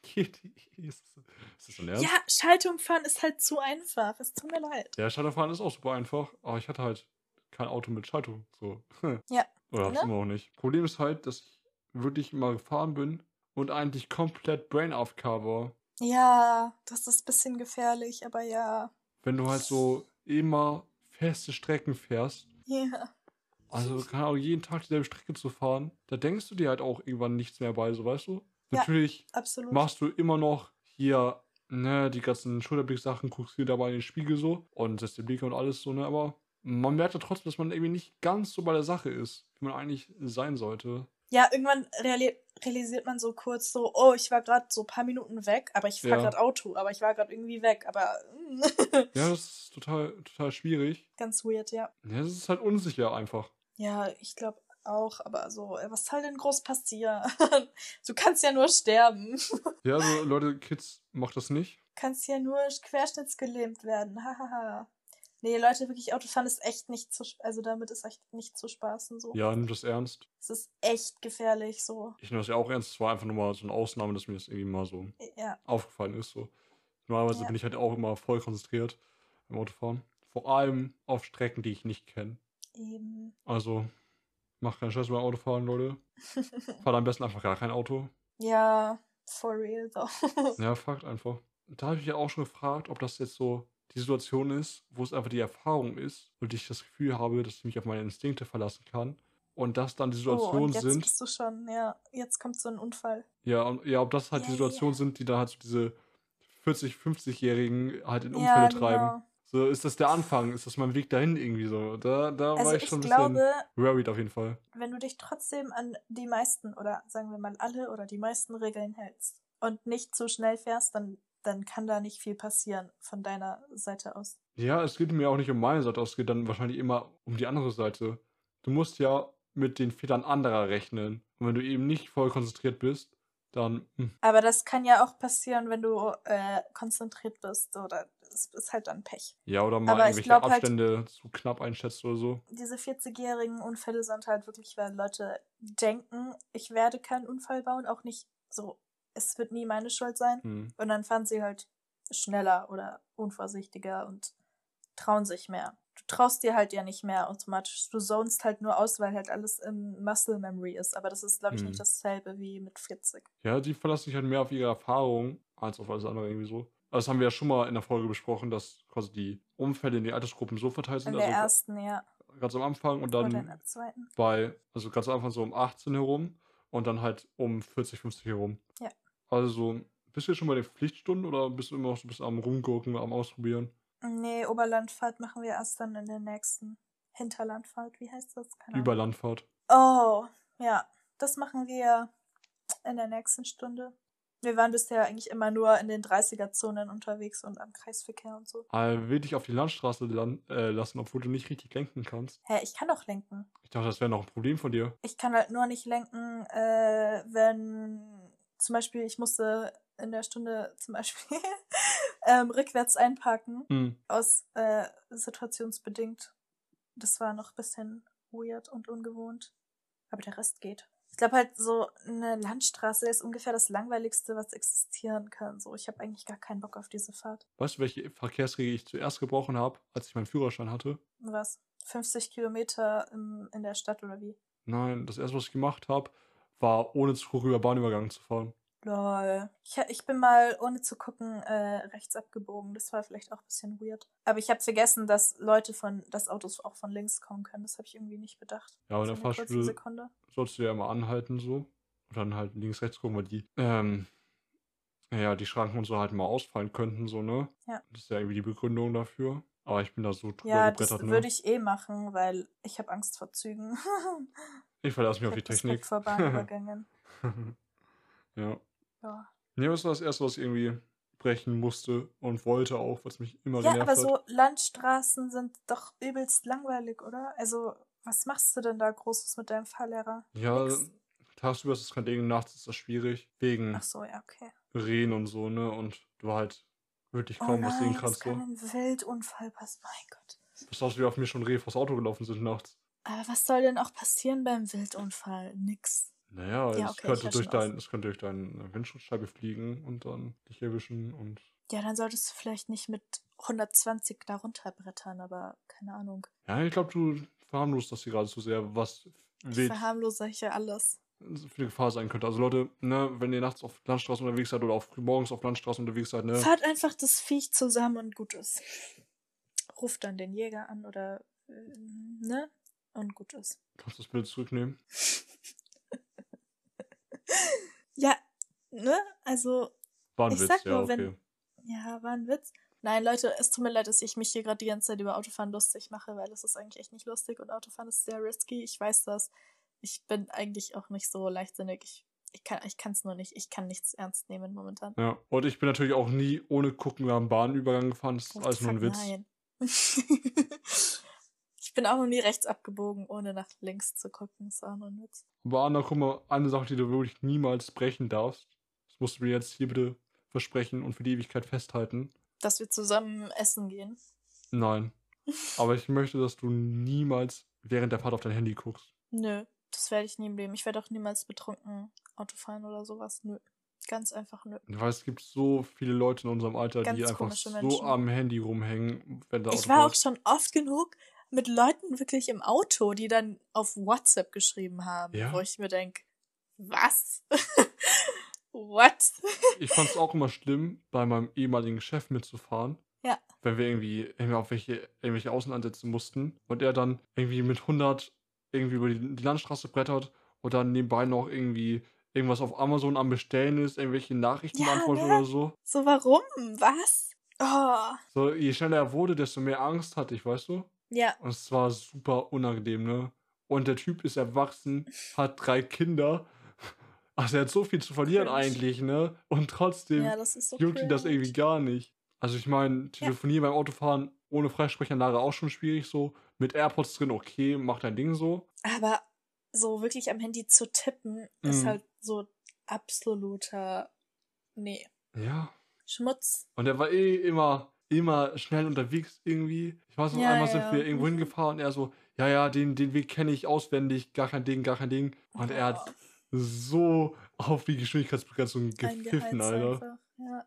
GTE. [laughs] Ist das, ist das so ernst? Ja, Schaltung fahren ist halt zu einfach. Es tut mir leid. Ja, Schalterfahren ist auch super einfach, aber ich hatte halt kein Auto mit Schaltung. So. [laughs] Ja, Oder ne? immer noch nicht. Problem ist halt, dass ich wirklich mal gefahren bin und eigentlich komplett Brain AFK war. Ja, das ist ein bisschen gefährlich, aber ja. Wenn du halt so immer feste Strecken fährst, Ja. also keine Ahnung, jeden Tag dieselbe Strecke zu fahren, da denkst du dir halt auch irgendwann nichts mehr bei, so weißt du? Ja. Natürlich Absolut. machst du immer noch hier, ne, die ganzen Schulterblick-Sachen, guckst hier dabei in den Spiegel so und setzt die Blicke und alles so, ne, aber man merkt ja trotzdem, dass man irgendwie nicht ganz so bei der Sache ist, wie man eigentlich sein sollte. Ja, irgendwann reali realisiert man so kurz so, oh, ich war gerade so ein paar Minuten weg, aber ich fahre Ja. gerade Auto, aber ich war gerade irgendwie weg, aber mm, Ja, das ist total, total schwierig. ganz weird, ja. Ja, das ist halt unsicher einfach. Ja, ich glaube auch, aber so, was soll denn groß passieren? [laughs] du kannst ja nur sterben. [laughs] Ja, also Leute, Kids, macht das nicht. kannst ja nur querschnittsgelähmt werden. Hahaha. Nee, Leute, wirklich Autofahren ist echt nicht zu, also damit ist echt nicht zu spaßen so. Ja, nimm das ernst. Es ist echt gefährlich so. Ich nehme das ja auch ernst. Es war einfach nur mal so eine Ausnahme, dass mir das irgendwie mal so Ja, aufgefallen ist. So. Normalerweise Ja. bin ich halt auch immer voll konzentriert beim Autofahren. Vor allem auf Strecken, die ich nicht kenne. eben. Also, macht keinen Scheiß beim Autofahren, Leute. [laughs] Fahrt am besten einfach gar kein Auto. ja, for real though. Ja, fragt einfach. Da habe ich ja auch schon gefragt, ob das jetzt so die Situation ist, wo es einfach die Erfahrung ist und ich das Gefühl habe, dass ich mich auf meine Instinkte verlassen kann. Und das dann die oh, Situationen und jetzt sind, bist du schon, ja, jetzt kommt so ein Unfall. ja, und, ja, ob das halt Ja, die ja, Situationen ja. sind, die dann halt so diese 40, 50-Jährigen halt in Ja, Unfälle treiben. genau. So, ist das der Anfang? Ist das mein Weg dahin irgendwie so? Da, da war Also ich ich schon ein glaube, bisschen worried auf jeden Fall. wenn du dich trotzdem an die meisten oder sagen wir mal alle oder die meisten Regeln hältst und nicht zu schnell fährst, dann, dann kann da nicht viel passieren von deiner Seite aus. Ja, es geht mir auch nicht um meine Seite, es geht dann wahrscheinlich immer um die andere Seite. Du musst ja mit den Fehlern anderer rechnen. Und wenn du eben nicht voll konzentriert bist, dann. Hm. Aber das kann ja auch passieren, wenn du äh, konzentriert bist oder es ist halt dann Pech. Ja, oder mal Aber ich irgendwelche glaub halt- Abstände zu knapp einschätzt oder so. Diese 40-jährigen Unfälle sind halt wirklich, weil Leute denken, ich werde keinen Unfall bauen, auch nicht so, es wird nie meine Schuld sein. Hm. Und dann fahren sie halt schneller oder unvorsichtiger und trauen sich mehr. Du traust dir halt ja nicht mehr automatisch. Du zonest halt nur aus, weil halt alles im Muscle Memory ist. Aber das ist, glaube ich, Hm. nicht dasselbe wie mit 40. Ja, die verlassen sich halt mehr auf ihre Erfahrung als auf alles andere irgendwie so. Also Das haben wir ja schon mal in der Folge besprochen, dass quasi die Unfälle in den Altersgruppen so verteilt In sind. der Also ersten, ja. ganz am Anfang und in dann bei, also ganz am Anfang so um 18 herum und dann halt um 40, 50 herum. Ja. Also Bist du jetzt schon bei den Pflichtstunden oder bist du immer noch so ein bisschen am Rumgucken, am Ausprobieren? Nee, Oberlandfahrt machen wir erst dann in der nächsten. Hinterlandfahrt, wie heißt das? Keine. Überlandfahrt. Oh, ja. Das machen wir in der nächsten Stunde. Wir waren bisher eigentlich immer nur in den 30er-Zonen unterwegs und am Kreisverkehr und so. Aber will dich auf die Landstraße lan äh, lassen, obwohl du nicht richtig lenken kannst. Hä, ich kann doch lenken. Ich dachte, das wäre noch ein Problem von dir. Ich kann halt nur nicht lenken, äh, wenn zum Beispiel ich musste in der Stunde [laughs] zum Beispiel ähm, rückwärts einparken, Hm. aus äh, situationsbedingt. Das war noch ein bisschen weird und ungewohnt. Aber der Rest geht. Ich glaube halt, so eine Landstraße ist ungefähr das langweiligste, was existieren kann. So, ich habe eigentlich gar keinen Bock auf diese Fahrt. Weißt du, welche Verkehrsregel ich zuerst gebrochen habe, als ich meinen Führerschein hatte? Was? 50 Kilometer im, in der Stadt oder wie? Nein, das erste, was ich gemacht habe, war ohne zu gucken über Bahnübergang zu fahren. Lol. Ich, ich bin mal, ohne zu gucken, äh, rechts abgebogen. Das war vielleicht auch ein bisschen weird. Aber ich habe vergessen, dass Leute von, dass Autos auch von links kommen können. Das habe ich irgendwie nicht bedacht. Ja, aber So in der Fahrschule sollst du ja immer anhalten so. Und dann halt links, rechts gucken, weil die, ähm, ja, die Schranken und so halt mal ausfallen könnten, so, ne? Ja. Das ist ja irgendwie die Begründung dafür. Aber ich bin da so drüber Ja, das gebrettert, ne? würde ich eh machen, weil ich habe Angst vor Zügen. [laughs] Ich verlasse mich ich auf die Technik. Respekt vor Bahnübergängen. [laughs] ja. ja. Nee, das war das erste, was ich irgendwie brechen musste und wollte auch, was mich immer ja, genervt aber hat. so Landstraßen sind doch übelst langweilig, oder? Also, was machst du denn da Großes mit deinem Fahrlehrer? Ja, Nix. tagsüber ist das kein Ding, nachts ist das schwierig. Wegen Ach so, ja, okay. Rehen und so, ne? Und du halt wirklich Oh kaum was sehen nein, es kannst. So. kann ein Wildunfall passieren. Mein Gott. Das aus, wie auf mir schon Rehe vors Auto gelaufen sind nachts. Aber was soll denn auch passieren beim Wildunfall? Nix. Naja, Ja, es, okay, ich könnte hör durch dein, es könnte durch deine Windschutzscheibe fliegen und dann dich erwischen und. Ja, dann solltest du vielleicht nicht mit 120 da runterbrettern, aber keine Ahnung. Ja, ich glaube, du verharmlost das hier gerade zu sehr, was Ich wild verharmlose hier alles. für eine Gefahr sein könnte. Also Leute, ne, wenn ihr nachts auf Landstraßen unterwegs seid oder früh morgens auf Landstraßen unterwegs seid, ne? Fahrt einfach das Viech zusammen und gut ist. Ruft dann den Jäger an oder, äh, ne? Und gut ist. Kannst du das Bild zurücknehmen? [laughs] Ja, ne? Also, War ein Ich Witz, sag ja, nur, okay. wenn- ja, war ein Witz. Nein, Leute, es tut mir leid, dass ich mich hier gerade die ganze Zeit über Autofahren lustig mache, weil es ist eigentlich echt nicht lustig und Autofahren ist sehr risky. Ich weiß das. Ich bin eigentlich auch nicht so leichtsinnig. Ich, ich kann ich es nur nicht. Ich kann nichts ernst nehmen momentan. Ja, und ich bin natürlich auch nie ohne gucken am Bahnübergang gefahren. Das ist Oh, alles nur ein Witz. Nein. [laughs] ich bin auch noch nie rechts abgebogen, ohne nach links zu gucken. Ist auch nur Witz. Aber Anna, guck mal, eine Sache, die du wirklich niemals brechen darfst. Das musst du mir jetzt hier bitte versprechen und für die Ewigkeit festhalten. Dass wir zusammen essen gehen. Nein. [laughs] Aber ich möchte, dass du niemals während der Fahrt auf dein Handy guckst. Nö, das werde ich nie im Leben. Ich werde auch niemals betrunken Auto fahren oder sowas. Nö. Ganz einfach nö. Weil es gibt so viele Leute in unserem Alter, Ganz die einfach so Menschen. am Handy rumhängen, wenn da Ich Auto war auch fährt. schon oft genug mit Leuten wirklich im Auto, die dann auf WhatsApp geschrieben haben, Ja? wo ich mir denke, was? [laughs] What? Ich fand es auch immer schlimm, bei meinem ehemaligen Chef mitzufahren. Ja. Wenn wir irgendwie, irgendwie auf welche, irgendwelche Außenansätze mussten und er dann irgendwie mit 100 irgendwie über die, die Landstraße brettert und dann nebenbei noch irgendwie irgendwas auf Amazon am Bestellen ist, irgendwelche Nachrichten Ja, beantwortet ne? oder so. So, warum? Was? Oh, So, je schneller er wurde, desto mehr Angst hatte ich, weißt du? Ja. Und es war super unangenehm, ne? Und der Typ ist erwachsen, hat drei Kinder. Also er hat so viel zu verlieren Cringe. eigentlich, ne? Und trotzdem Ja, das ist so juckt ihn das irgendwie gar nicht. Also ich meine, telefonieren beim Autofahren ohne Freisprechanlage auch schon schwierig so. Mit AirPods drin, okay, mach dein Ding so. Aber so wirklich am Handy zu tippen, ist Mhm. halt so absoluter, nee, Ja. Schmutz. Und er war eh immer, immer schnell unterwegs irgendwie. Ich weiß noch, Ja, einmal ja. sind wir irgendwo Mhm. hingefahren und er so, ja, ja, den, den Weg kenne ich auswendig, gar kein Ding, gar kein Ding. Und er hat so auf die Geschwindigkeitsbegrenzung gepfiffen, Alter. einfach. Ja.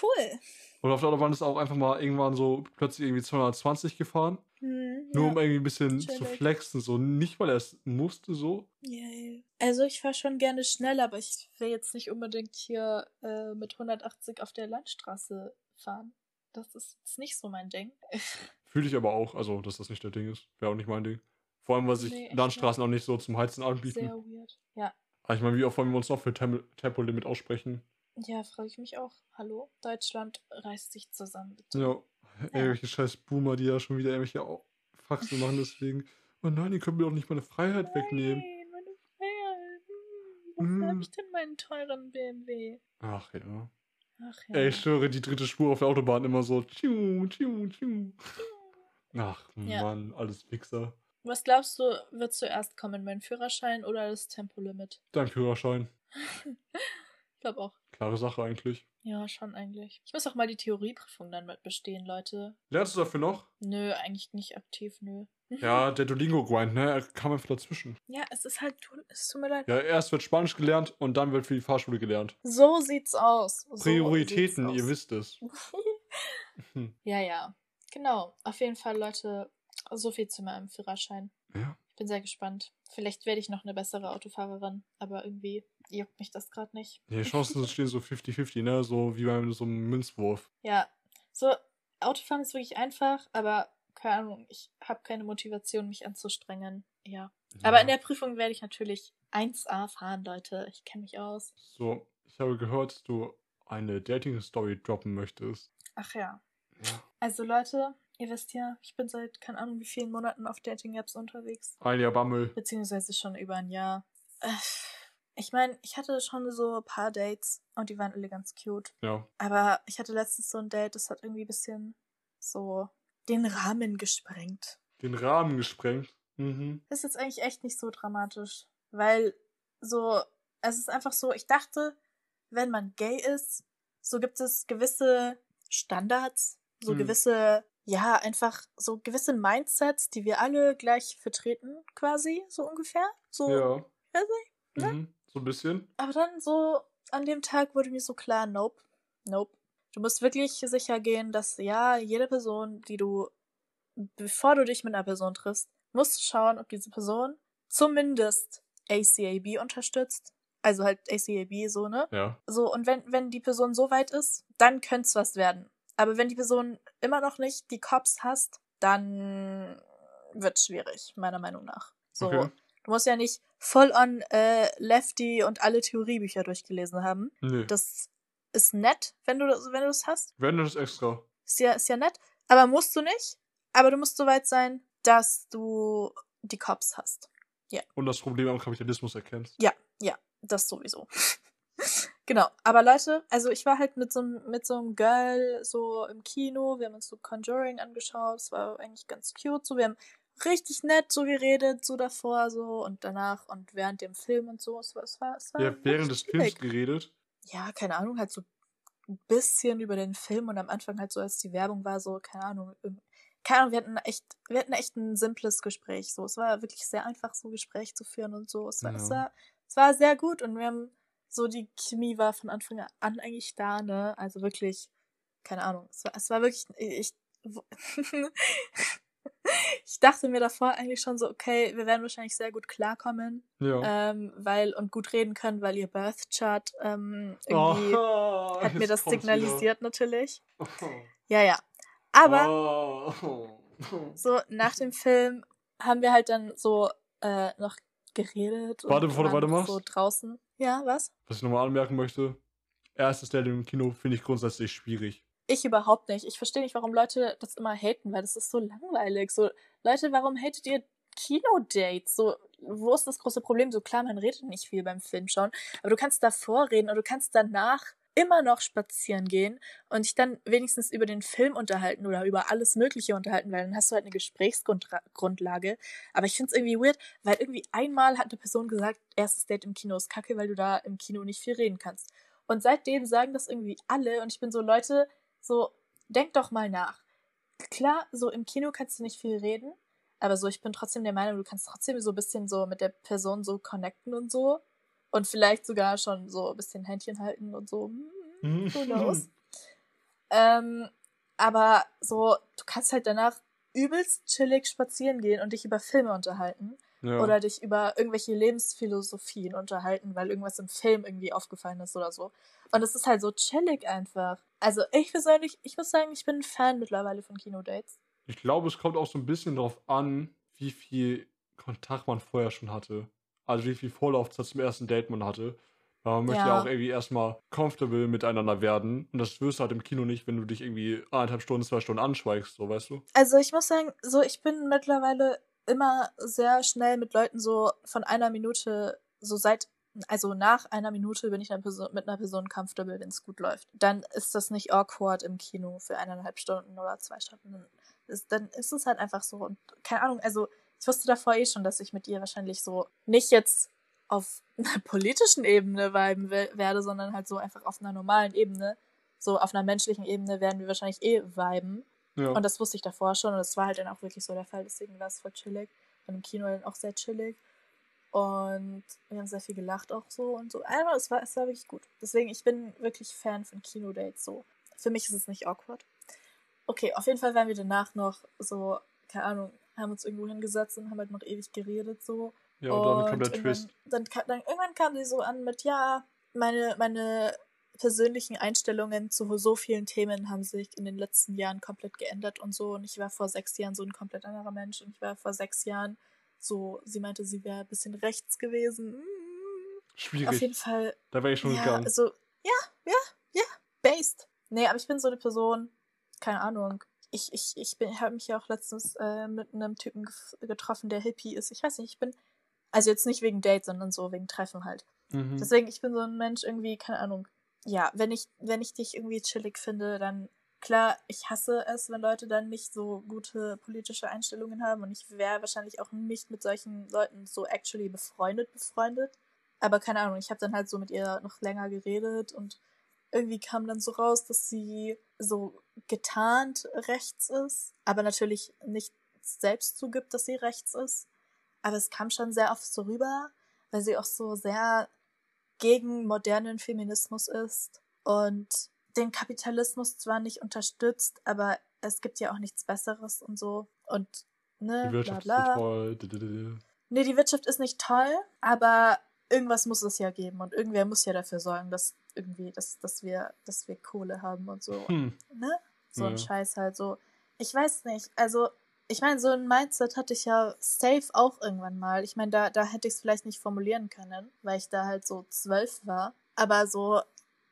Cool. Und auf der Autobahn ist er auch einfach mal irgendwann so plötzlich irgendwie 220 gefahren. Hm, Nur ja. um irgendwie ein bisschen zu chillig. flexen. So nicht, weil er es musste, so. Yay. Also ich fahre schon gerne schnell, aber ich will jetzt nicht unbedingt hier äh, mit 180 auf der Landstraße fahren. Das ist jetzt nicht so mein Ding. [laughs] Fühle ich aber auch, also, dass das nicht der Ding ist. Wäre auch nicht mein Ding. Vor allem, weil sich Nee, Landstraßen auch nicht so zum Heizen anbieten. Sehr weird. Ja. Aber ich meine, wie oft wollen wir uns noch für Tem Tempolimit aussprechen? Ja, frage ich mich auch. Hallo? Deutschland reißt sich zusammen, bitte. Ja, Ja. irgendwelche scheiß Boomer, die ja schon wieder irgendwelche Faxen machen, deswegen. Oh nein, ihr könnt mir doch nicht meine Freiheit wegnehmen. Nein, meine Freiheit. Hm, Wofür Mm. habe ich denn meinen teuren BMW? Ach ja. Ach ja. Ey, ich schwöre, die dritte Spur auf der Autobahn immer so. Tschiu, tschiu, tschiu. Ach Ja. Mann, alles Wichser. Was glaubst du, wird zuerst kommen, mein Führerschein oder das Tempolimit? Dein Führerschein. [laughs] Ich glaube auch. Klare Sache eigentlich. Ja, schon eigentlich. Ich muss auch mal die Theorieprüfung dann mit bestehen, Leute. Lernst du dafür noch? Nö, eigentlich nicht aktiv, nö. Ja, der Duolingo-Grind, ne? Er kam einfach dazwischen. Ja, es ist halt, es tut mir leid. Ja, erst wird Spanisch gelernt und dann wird für die Fahrschule gelernt. So sieht's aus. So Prioritäten, sieht's ihr aus. wisst es. [laughs] Hm. ja, ja. Genau. Auf jeden Fall, Leute, so viel zu meinem Führerschein. Ja. Ich bin sehr gespannt. Vielleicht werde ich noch eine bessere Autofahrerin, aber irgendwie juckt mich das gerade nicht. Die Chancen [laughs] stehen so 50-50, ne? So wie bei so einem Münzwurf. Ja, so, Autofahren ist wirklich einfach, aber keine Ahnung, ich habe keine Motivation, mich anzustrengen. Ja. Aber in der Prüfung werde ich natürlich 1A fahren, Leute. Ich kenne mich aus. So, ich habe gehört, dass du eine Dating-Story droppen möchtest. Ach ja. Ja. Also Leute, ihr wisst ja, ich bin seit keine Ahnung wie vielen Monaten auf Dating-Apps unterwegs. Ein Jahr Bammel. Beziehungsweise schon über ein Jahr. Äh, Ich meine, ich hatte schon so ein paar Dates und die waren alle ganz cute. Ja. Aber ich hatte letztens so ein Date, das hat irgendwie ein bisschen so den Rahmen gesprengt. Den Rahmen gesprengt. Mhm. Das ist jetzt eigentlich echt nicht so dramatisch. Weil so, es ist einfach so, ich dachte, wenn man gay ist, so gibt es gewisse Standards, so Hm. gewisse, ja, einfach so gewisse Mindsets, die wir alle gleich vertreten, quasi, so ungefähr. So, Ja. weiß ich. ne? Mhm. So ein bisschen. Aber dann so, an dem Tag wurde mir so klar, nope, nope. Du musst wirklich sicher gehen, dass ja, jede Person, die du, bevor du dich mit einer Person triffst, musst du schauen, ob diese Person zumindest ACAB unterstützt. Also halt ACAB so, ne? Ja. So, und wenn, wenn die Person so weit ist, dann könnte es was werden. Aber wenn die Person immer noch nicht die Cops hast, dann wird schwierig, meiner Meinung nach. So, Okay. du musst ja nicht voll on äh, Lefty und alle Theoriebücher durchgelesen haben. Nee. Das ist nett, wenn du das, wenn du das hast. Wenn das extra. Ist ja, ist ja nett. Aber musst du nicht. Aber du musst so weit sein, dass du die Cops hast. Und das Problem am Kapitalismus erkennst. Ja, ja, das sowieso. [laughs] genau. Aber Leute, also ich war halt mit so, einem- mit so einem Girl so im Kino. Wir haben uns so Conjuring angeschaut. Es war eigentlich ganz cute. So, wir haben richtig nett so geredet, so davor so und danach und während dem Film und so. Es war, es war, es war habt während des Films geredet. Ja, keine Ahnung, halt so ein bisschen über den Film und am Anfang halt so, als die Werbung war, so, keine Ahnung, irgend- keine Ahnung, wir hatten echt, wir hatten echt ein simples Gespräch. So, es war wirklich sehr einfach, so Gespräch zu führen und so. Es war, es Ja. war, es war sehr gut und wir haben so die Chemie war von Anfang an eigentlich da, ne? Also wirklich, keine Ahnung. Es war, es war wirklich, ich, [laughs] ich dachte mir davor eigentlich schon so, okay, wir werden wahrscheinlich sehr gut klarkommen, Ja. ähm, weil und gut reden können, weil ihr Birth Chart ähm, irgendwie Oh, hat mir das signalisiert natürlich. wieder. Ja, ja. Aber Oh. so nach dem Film haben wir halt dann so äh, noch geredet. Warte, bevor du weitermachst. So draußen. Ja, was? Was ich nochmal anmerken möchte. Erstes Date im Kino finde ich grundsätzlich schwierig. Ich überhaupt nicht. Ich verstehe nicht, warum Leute das immer haten, weil das ist so langweilig. So, Leute, warum hatet ihr Kinodates? So, wo ist das große Problem? So klar, man redet nicht viel beim Film schauen, aber du kannst davor reden und du kannst danach immer noch spazieren gehen und dich dann wenigstens über den Film unterhalten oder über alles Mögliche unterhalten, weil dann hast du halt eine Gesprächsgrundlage. Aber ich finde es irgendwie weird, weil irgendwie einmal hat eine Person gesagt, erstes Date im Kino ist kacke, weil du da im Kino nicht viel reden kannst. Und seitdem sagen das irgendwie alle und ich bin so, Leute, so, denk doch mal nach. Klar, so im Kino kannst du nicht viel reden, aber so, ich bin trotzdem der Meinung, du kannst trotzdem so ein bisschen so mit der Person so connecten und so. Und vielleicht sogar schon so ein bisschen Händchen halten und so. Hm, Who knows? [laughs] ähm, aber so, du kannst halt danach übelst chillig spazieren gehen und dich über Filme unterhalten. Ja. Oder dich über irgendwelche Lebensphilosophien unterhalten, weil irgendwas im Film irgendwie aufgefallen ist oder so. Und es ist halt so chillig einfach. Also ich persönlich, ich muss sagen, ich bin ein Fan mittlerweile von Kinodates. Ich glaube, es kommt auch so ein bisschen darauf an, wie viel Kontakt man vorher schon hatte. Also wie viel Vorlaufzeit zum ersten Date man hatte. Weil man möchte ja Ja. auch irgendwie erstmal comfortable miteinander werden. Und das wirst du halt im Kino nicht, wenn du dich irgendwie eineinhalb Stunden, zwei Stunden anschweigst, so weißt du? Also ich muss sagen, so ich bin mittlerweile immer sehr schnell mit Leuten so von einer Minute, so seit, also nach einer Minute bin ich einer Person, mit einer Person comfortable, wenn es gut läuft. Dann ist das nicht awkward im Kino für eineinhalb Stunden oder zwei Stunden. Ist, dann ist es halt einfach so. Und keine Ahnung, also ich wusste davor eh schon, dass ich mit ihr wahrscheinlich so nicht jetzt auf einer [laughs] politischen Ebene viben we- werde, sondern halt so einfach auf einer normalen Ebene. So auf einer menschlichen Ebene werden wir wahrscheinlich eh viben. Ja. Und das wusste ich davor schon und das war halt dann auch wirklich so der Fall. Deswegen war es voll chillig. Und im Kino dann auch sehr chillig. Und wir haben sehr viel gelacht auch so und so. Aber es war, es war wirklich gut. Deswegen, ich bin wirklich Fan von Kinodates so. Für mich ist es nicht awkward. Okay, auf jeden Fall waren wir danach noch so, keine Ahnung, haben uns irgendwo hingesetzt und haben halt noch ewig geredet so. ja, und dann kam der irgendwann, Twist. Dann, ka- dann irgendwann kam sie so an mit, ja, meine, meine persönlichen Einstellungen zu so vielen Themen haben sich in den letzten Jahren komplett geändert und so. Und ich war vor sechs Jahren so ein komplett anderer Mensch. Und ich war vor sechs Jahren so, sie meinte, sie wäre ein bisschen rechts gewesen. Mm. Schwierig. Auf jeden Fall, Da wäre ich schon ja, gegangen. also, ja, ja, ja, based. Nee, aber ich bin so eine Person, keine Ahnung. Ich, ich, ich bin, habe mich ja auch letztens äh, mit einem Typen getroffen, der Hippie ist. Ich weiß nicht, ich bin, also jetzt nicht wegen Date, sondern so wegen Treffen halt. Mhm. Deswegen, ich bin so ein Mensch irgendwie, keine Ahnung. Ja, wenn ich, wenn ich dich irgendwie chillig finde, dann klar, ich hasse es, wenn Leute dann nicht so gute politische Einstellungen haben und ich wäre wahrscheinlich auch nicht mit solchen Leuten so actually befreundet, befreundet. Aber keine Ahnung, ich habe dann halt so mit ihr noch länger geredet und irgendwie kam dann so raus, dass sie so getarnt rechts ist, aber natürlich nicht selbst zugibt, dass sie rechts ist. Aber es kam schon sehr oft so rüber, weil sie auch so sehr gegen modernen Feminismus ist und den Kapitalismus zwar nicht unterstützt, aber es gibt ja auch nichts Besseres und so. Und, ne, Die bla Wirtschaft ist bla. so toll. Didididi. Nee, die Wirtschaft ist nicht toll, aber irgendwas muss es ja geben und irgendwer muss ja dafür sorgen, dass irgendwie, dass, dass wir, dass wir Kohle haben und so. Hm. Ne? So ein Ja. Scheiß halt so. Ich weiß nicht, also ich meine, so ein Mindset hatte ich ja safe auch irgendwann mal. Ich meine, da, da hätte ich es vielleicht nicht formulieren können, weil ich da halt so zwölf war. Aber so,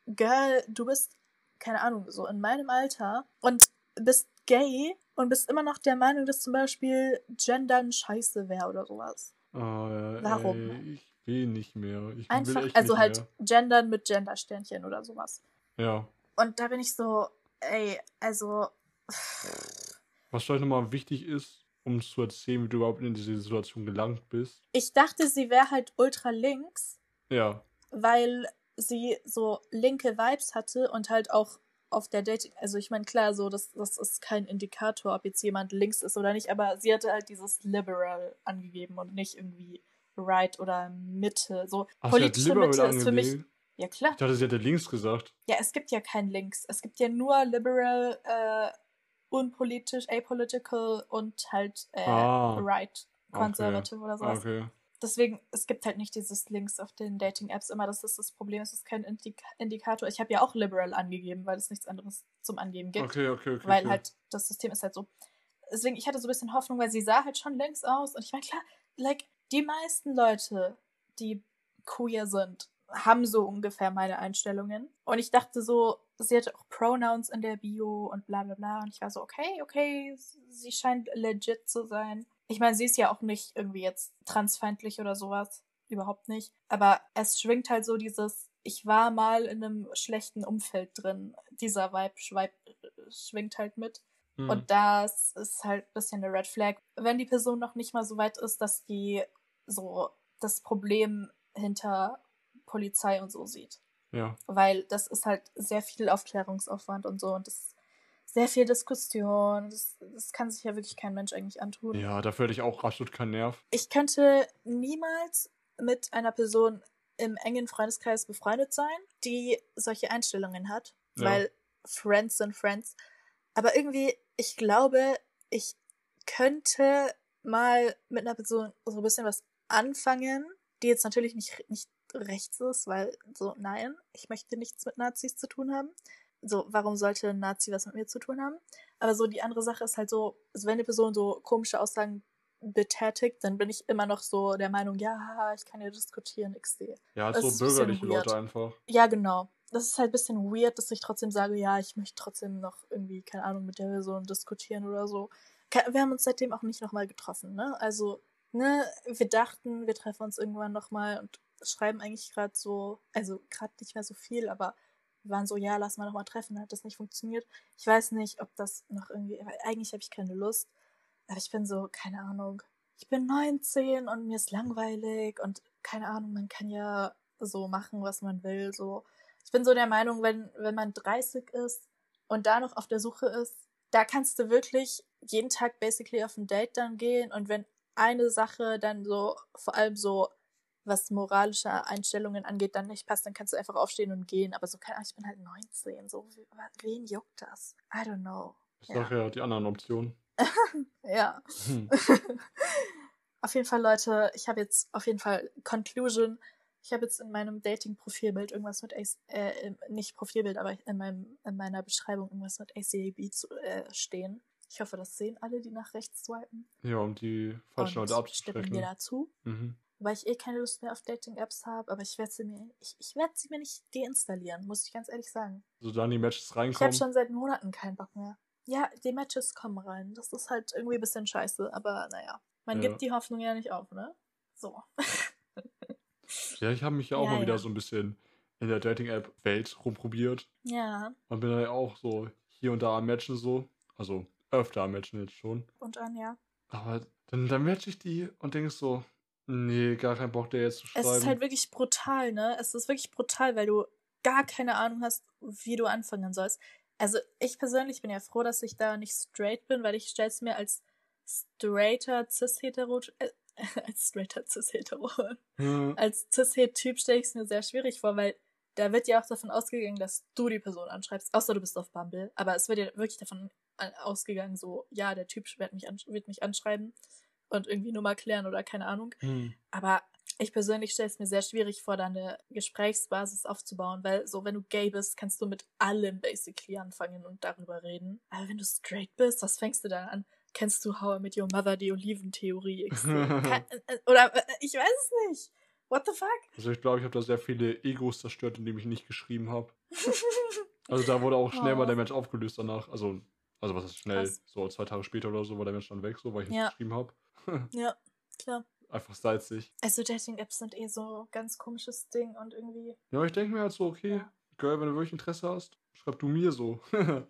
Girl, du bist, keine Ahnung, so in meinem Alter und bist gay und bist immer noch der Meinung, dass zum Beispiel Gendern scheiße wäre oder sowas. Äh, Warum? Ey, ich will nicht mehr. Ich Einfach, also halt Mehr. Gendern mit Gendersternchen oder sowas. Ja. Und da bin ich so, ey, also. Was vielleicht nochmal wichtig ist, um zu erzählen, wie du überhaupt in diese Situation gelangt bist. Ich dachte, sie wäre halt ultra links, Ja. weil sie so linke Vibes hatte und halt auch auf der Dating, also ich meine, klar, so, das, das ist kein Indikator, ob jetzt jemand links ist oder nicht, aber sie hatte halt dieses liberal angegeben und nicht irgendwie right oder Mitte. So, Ach, politische Mitte ist für mich, ja klar. Ich dachte, sie hätte links gesagt. Ja, es gibt ja kein Links. Es gibt ja nur liberal, äh, unpolitisch, apolitical und halt äh, Ah, right, okay. conservative oder sowas. Okay. Deswegen, es gibt halt nicht dieses Links auf den Dating-Apps immer. Das ist das Problem. Es ist kein Indik Indikator. Ich habe ja auch liberal angegeben, weil es nichts anderes zum Angeben gibt. Okay, okay, okay. weil okay. halt das System ist halt so. Deswegen, ich hatte so ein bisschen Hoffnung, weil sie sah halt schon links aus. Und ich meine, klar, like, die meisten Leute, die queer sind, haben so ungefähr meine Einstellungen. Und ich dachte so, sie hatte auch Pronouns in der Bio und bla bla bla. Und ich war so, okay, okay, sie scheint legit zu sein. Ich meine, sie ist ja auch nicht irgendwie jetzt transfeindlich oder sowas. Überhaupt nicht. Aber es schwingt halt so dieses, ich war mal in einem schlechten Umfeld drin. Dieser Vibe schweib, schwingt halt mit. Hm. Und das ist halt ein bisschen eine Red Flag. Wenn die Person noch nicht mal so weit ist, dass die so das Problem hinter Polizei und so sieht. ja. Weil das ist halt sehr viel Aufklärungsaufwand und so und das sehr viel Diskussion. Das, das kann sich ja wirklich kein Mensch eigentlich antun. Ja, dafür hätte ich auch absolut keinen Nerv. Ich könnte niemals mit einer Person im engen Freundeskreis befreundet sein, die solche Einstellungen hat, Ja. weil Friends sind Friends. Aber irgendwie, ich glaube, ich könnte mal mit einer Person so ein bisschen was anfangen, die jetzt natürlich nicht, nicht rechts ist, weil so, nein, ich möchte nichts mit Nazis zu tun haben. So, warum sollte ein Nazi was mit mir zu tun haben? Aber so, die andere Sache ist halt so, also wenn eine Person so komische Aussagen betätigt, dann bin ich immer noch so der Meinung, ja, ich kann ja diskutieren, XD. Ja, halt so ein bürgerliche weird. Leute einfach. Ja, genau. Das ist halt ein bisschen weird, dass ich trotzdem sage, ja, ich möchte trotzdem noch irgendwie, keine Ahnung, mit der Person diskutieren oder so. Wir haben uns seitdem auch nicht nochmal getroffen, ne? Also, ne, wir dachten, wir treffen uns irgendwann nochmal und schreiben eigentlich gerade so, also gerade nicht mehr so viel, aber wir waren so, ja, lass mal nochmal treffen, dann hat das nicht funktioniert. Ich weiß nicht, ob das noch irgendwie, weil eigentlich habe ich keine Lust, aber ich bin so, keine Ahnung. Ich bin 19 und mir ist langweilig und keine Ahnung, man kann ja so machen, was man will, so. Ich bin so der Meinung, wenn, wenn man 30 ist und da noch auf der Suche ist, da kannst du wirklich jeden Tag basically auf ein Date dann gehen und wenn eine Sache dann so, vor allem so, was moralische Einstellungen angeht, dann nicht passt, dann kannst du einfach aufstehen und gehen. Aber so, keine Ahnung, ich bin halt 19, so, we- wen juckt das? I don't know. Ich Ja. sag ja die anderen Optionen. [laughs] Ja. Hm. [laughs] auf jeden Fall, Leute, ich habe jetzt auf jeden Fall Conclusion. Ich habe jetzt in meinem Dating-Profilbild irgendwas mit AC, äh, nicht Profilbild, aber in, meinem, in meiner Beschreibung irgendwas mit ACAB zu, äh, stehen. Ich hoffe, das sehen alle, die nach rechts swipen. Ja, um die falschen Leute stimmen abzuschrecken. mir dazu. Mhm. Weil ich eh keine Lust mehr auf Dating-Apps habe, aber ich werde sie mir, ich, ich werde sie mir nicht deinstallieren, muss ich ganz ehrlich sagen. So dann die Matches Ich habe reinkommen. schon seit Monaten keinen Bock mehr. Ja, die Matches kommen rein. Das ist halt irgendwie ein bisschen scheiße, aber naja. Man Ja. gibt die Hoffnung ja nicht auf, ne? So. Ja, ich habe mich ja auch Ja, mal wieder ja. so ein bisschen in der Dating-App-Welt rumprobiert. Ja, Man bin ja auch so hier und da am Matchen so. Also öfter am Matchen jetzt schon. und an, ja. Aber dann, dann match ich die und denk so, nee, gar keinen Bock, der jetzt zu schreiben. Es ist halt wirklich brutal, ne? Es ist wirklich brutal, weil du gar keine Ahnung hast, wie du anfangen sollst. Also ich persönlich bin ja froh, dass ich da nicht straight bin, weil ich stell's mir als straighter cis-hetero äh, [laughs] als straighter cis-hetero Ja. als cis-het-Typ stelle ich es mir sehr schwierig vor, weil da wird ja auch davon ausgegangen, dass du die Person anschreibst, außer du bist auf Bumble. Aber es wird ja wirklich davon an- ausgegangen, so, ja, der Typ wird mich, ansch- wird mich anschreiben und irgendwie Nummer klären oder keine Ahnung. Hm. Aber ich persönlich stelle es mir sehr schwierig vor, da eine Gesprächsbasis aufzubauen, weil so, wenn du gay bist, kannst du mit allem basically anfangen und darüber reden. Aber wenn du straight bist, was fängst du dann an? Kennst du How I Met Your Mother, die Oliventheorie? [laughs] Ke- äh, Oder äh, ich weiß es nicht. What the fuck? Also ich glaube, ich habe da sehr viele Egos zerstört, indem ich nicht geschrieben habe. [laughs] Also da wurde auch schnell Oh. mal der Mensch aufgelöst danach. Also, also was ist schnell? Krass. So zwei Tage später oder so war der Mensch dann weg, so weil ich nicht Ja. geschrieben habe. [laughs] ja, klar. Einfach salzig. Also Dating-Apps sind eh so ganz komisches Ding und irgendwie. Ja, ich denke mir halt so, okay, Ja. Girl, wenn du wirklich Interesse hast, schreib du mir so. [laughs] [laughs]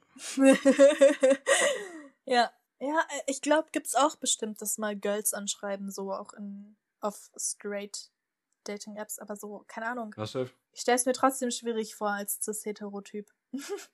ja. Ja, äh, ich glaube, gibt's auch bestimmt das mal Girls anschreiben, so auch in auf straight Dating-Apps, aber so, keine Ahnung. ja, safe. Ich stelle es mir trotzdem schwierig vor als cis-Heterotyp.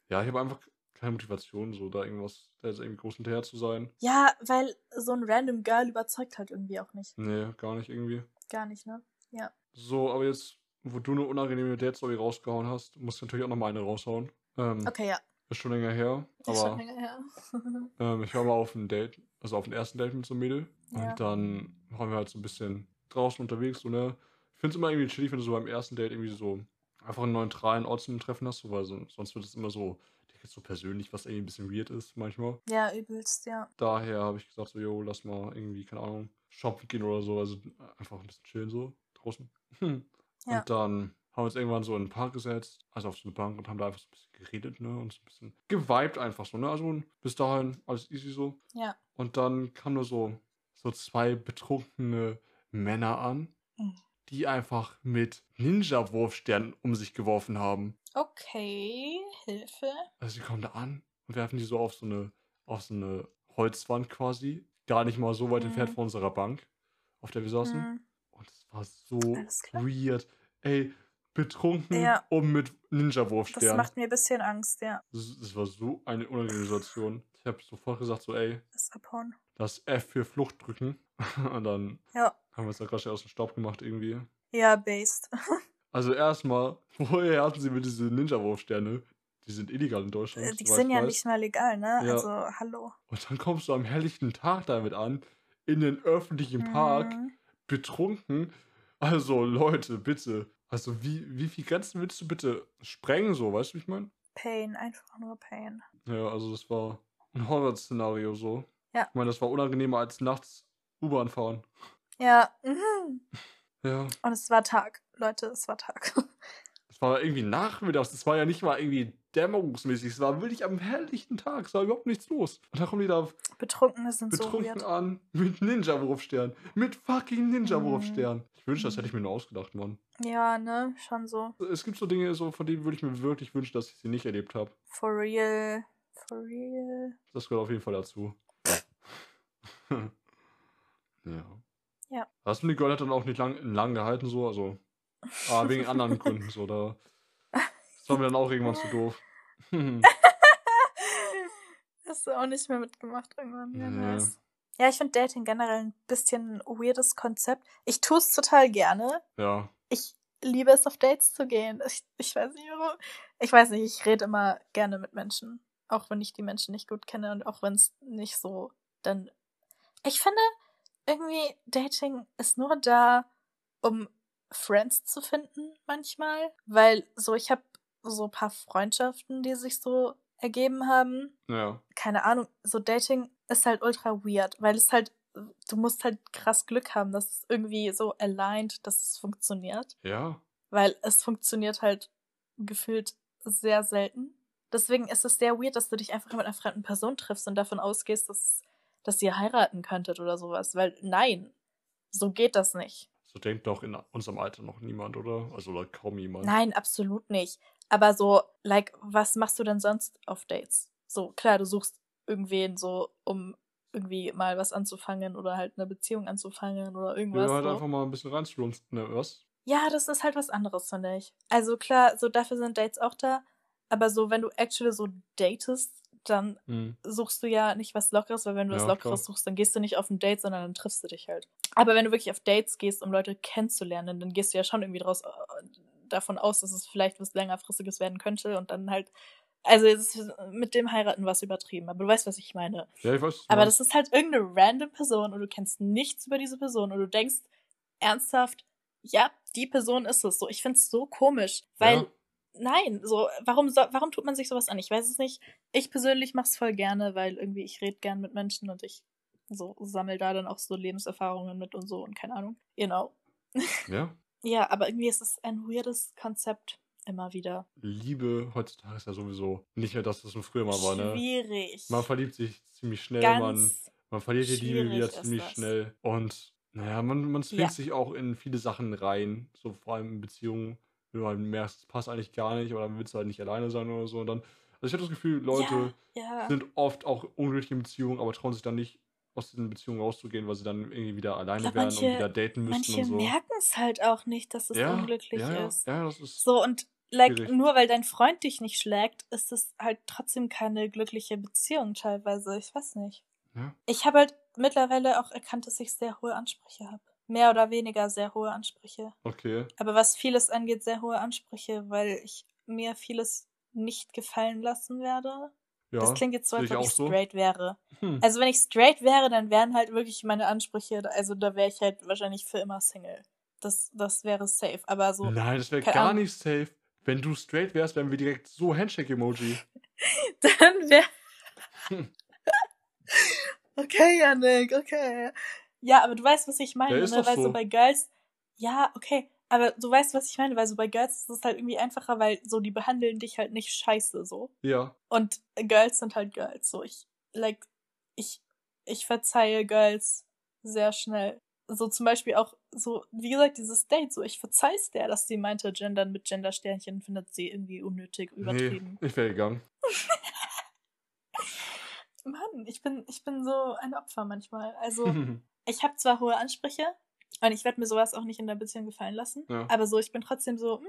Ja, ich habe einfach keine Motivation, so da irgendwas, da jetzt irgendwie groß hinterher zu sein. Ja, weil so ein random Girl überzeugt halt irgendwie auch nicht. Nee, gar nicht irgendwie. Gar nicht, ne? Ja. So, aber jetzt, wo du eine unangenehme Date-Story rausgehauen hast, musst du natürlich auch nochmal eine raushauen. Ähm, Okay, ja. Ist schon länger her, ist schon aber länger her. [laughs] ähm, ich war mal auf ein Date, also auf ein ersten Date mit so einem Mädel. Ja. Und dann waren wir halt so ein bisschen draußen unterwegs, so, ne? Ich finde es immer irgendwie chillig, wenn du so beim ersten Date irgendwie so einfach einen neutralen Ort zum Treffen hast, so, weil so, sonst wird es immer so, direkt so persönlich, was irgendwie ein bisschen weird ist manchmal. ja, übelst, ja. Daher habe ich gesagt, so, yo, lass mal irgendwie, keine Ahnung, shoppen gehen oder so, also einfach ein bisschen chillen so draußen. [laughs] Ja. Und dann haben wir uns irgendwann so in den Park gesetzt, also auf so eine Bank und haben da einfach so ein bisschen geredet, ne, und so ein bisschen geweibt einfach so, ne, also bis dahin alles easy so. Ja. Und dann kamen nur so, so zwei betrunkene Männer an, Mhm. die einfach mit Ninja-Wurfsternen um sich geworfen haben. Okay, Hilfe. Also sie kommen da an und werfen die so auf so eine, auf so eine Holzwand quasi. Gar nicht mal so weit Mhm. entfernt von unserer Bank, auf der wir saßen. Hm. Und es war so weird. Ey, betrunken Ja. und mit Das Ninja-Wurfsternen. macht mir ein bisschen Angst, ja. Das, das war so eine unangenehme Situation. Ich habe sofort gesagt, so, ey, Das Abhauen. das F für Flucht drücken. [laughs] Und dann Ja. haben wir uns da gerade aus dem Staub gemacht irgendwie. Ja, based. [laughs] Also erstmal, [laughs] woher hatten sie mir diese Ninja-Wurfsterne? Die sind illegal in Deutschland. Äh, Die soweit sind ja weiß. nicht mal legal, ne? Ja. Also, hallo. Und dann kommst du am helllichten Tag damit an, in den öffentlichen Park, Mhm. betrunken. Also Leute, bitte. Also wie, wie viel Grenzen willst du bitte sprengen, so, weißt du, wie ich meine? Pain, einfach nur Pain. Ja, also das war ein Horrorszenario so. Ja. Ich meine, das war unangenehmer als nachts U-Bahn fahren. Ja. Mhm. Ja. Und es war Tag. Leute, es war Tag. [laughs] Es war irgendwie nachmittags. Es war ja nicht mal irgendwie dämmerungsmäßig. Es war wirklich am helllichten Tag. Es war überhaupt nichts los. Und da kommen die da Betrunkene sind so betrunken weird. an mit Ninja-Wurfstern. Mit fucking Mhm. Ninja-Wurfstern. Ich wünschte, das hätte ich mir nur ausgedacht, Mann. Ja, ne? Schon so. Es gibt so Dinge, so, von denen würde ich mir wirklich wünschen, dass ich sie nicht erlebt habe. For real. For real. Das gehört auf jeden Fall dazu. [laughs] ja. Ja. Hast du die Girl hat dann auch nicht lang, lang gehalten, so, also. [laughs] Ah, wegen anderen Gründen, so, da. Das war mir dann auch irgendwann zu doof. [laughs] Hast du auch nicht mehr mitgemacht irgendwann. Ja, Nee. nice. Ja, ich finde Dating generell ein bisschen ein weirdes Konzept. Ich tue es total gerne. ja. Ich liebe es, auf Dates zu gehen. Ich, ich weiß nicht warum. Ich weiß nicht, ich rede immer gerne mit Menschen. Auch wenn ich die Menschen nicht gut kenne und auch wenn es nicht so dann. Ich finde, irgendwie Dating ist nur da, um Friends zu finden manchmal. Weil so, ich habe so ein paar Freundschaften, die sich so ergeben haben Ja. keine Ahnung, so Dating ist halt ultra weird, weil es halt, du musst halt krass Glück haben, dass es irgendwie so aligned, dass es funktioniert. Ja. Weil es funktioniert halt gefühlt sehr selten. Deswegen ist es sehr weird, dass du dich einfach mit einer fremden Person triffst und davon ausgehst, dass, dass ihr heiraten könntet oder sowas. Weil nein, so geht das nicht. So denkt doch in unserem Alter noch niemand, oder? Also oder kaum jemand. Nein, absolut nicht. Aber so, like, was machst du denn sonst auf Dates? So, klar, du suchst irgendwen so, um irgendwie mal was anzufangen oder halt eine Beziehung anzufangen oder irgendwas. Ja, halt so. einfach mal ein bisschen reinzulunzen, ne, was? Ja, das ist halt was anderes, finde ich. Also klar, so dafür sind Dates auch da. Aber so, wenn du actually so datest, dann Hm. suchst du ja nicht was Lockeres, weil wenn du was Ja, Lockeres klar. suchst, dann gehst du nicht auf ein Date, sondern dann triffst du dich halt. Aber wenn du wirklich auf Dates gehst, um Leute kennenzulernen, dann gehst du ja schon irgendwie draus, äh, davon aus, dass es vielleicht was längerfristiges werden könnte und dann halt. Also es ist mit dem Heiraten was übertrieben, aber du weißt, was ich meine. Ja, ich weiß. was Aber das ist halt irgendeine random Person und du kennst nichts über diese Person und du denkst ernsthaft, ja, die Person ist es. So, ich find's so komisch, weil Ja. Nein, so warum so, warum tut man sich sowas an? Ich weiß es nicht. Ich persönlich mach's voll gerne, weil irgendwie ich rede gern mit Menschen und ich so sammel da dann auch so Lebenserfahrungen mit und so und keine Ahnung. Genau. [laughs] Ja. Ja, aber irgendwie ist es ein weirdes Konzept immer wieder. Liebe heutzutage ist ja sowieso nicht mehr das, was es früher mal war, ne? Schwierig. Man verliebt sich ziemlich schnell, man, Ganz man verliert die Liebe wieder ziemlich das. schnell. Und naja, man, man zwingt Ja. sich auch in viele Sachen rein, so vor allem in Beziehungen, wenn du halt merkst, es passt eigentlich gar nicht oder dann willst du halt nicht alleine sein oder so. Und dann, also ich habe das Gefühl, Leute ja, ja. sind oft auch unglücklich in Beziehungen, aber trauen sich dann nicht aus diesen Beziehungen rauszugehen, weil sie dann irgendwie wieder alleine glaub, werden manche- und wieder daten müssten Manche und so. merken es halt auch nicht, dass es ja, unglücklich ist. Ja, das ist. So, und like, Schwierig. nur weil dein Freund dich nicht schlägt, ist es halt trotzdem keine glückliche Beziehung teilweise. Ich weiß nicht. Ich habe halt mittlerweile auch erkannt, dass ich sehr hohe Ansprüche habe. Mehr oder weniger sehr hohe Ansprüche. Okay. Aber was vieles angeht, sehr hohe Ansprüche, weil ich mir vieles nicht gefallen lassen werde. Ja. das klingt jetzt so, als ich ob ich auch so. straight wäre. Hm. Also wenn ich straight wäre, dann wären halt wirklich meine Ansprüche, also da wäre ich halt wahrscheinlich für immer Single. Das, das wäre safe. Aber so, Nein, das wäre gar Ahnung. nicht safe. Wenn du straight wärst, wären wir direkt so Handshake-Emoji. [laughs] dann wäre. Hm. [laughs] okay, Janik, okay. Ja, aber du weißt, was ich meine, Ja, ne? Weil so so. bei Girls, ja, okay, aber du weißt, was ich meine, weil so bei Girls ist es halt irgendwie einfacher, weil so die behandeln dich halt nicht scheiße so. Ja. Und Girls sind halt Girls. So, ich, like, ich, ich verzeihe Girls sehr schnell. So zum Beispiel auch, so, wie gesagt, dieses Date, so, ich verzeih's der, dass sie meinte, Gendern mit Gendersternchen findet sie irgendwie unnötig, übertrieben. Nee, ich wäre gegangen. [laughs] Mann, ich bin, ich bin so ein Opfer manchmal. Also, [laughs] ich habe zwar hohe Ansprüche und ich werde mir sowas auch nicht in der Beziehung gefallen lassen, Ja. aber so, ich bin trotzdem so,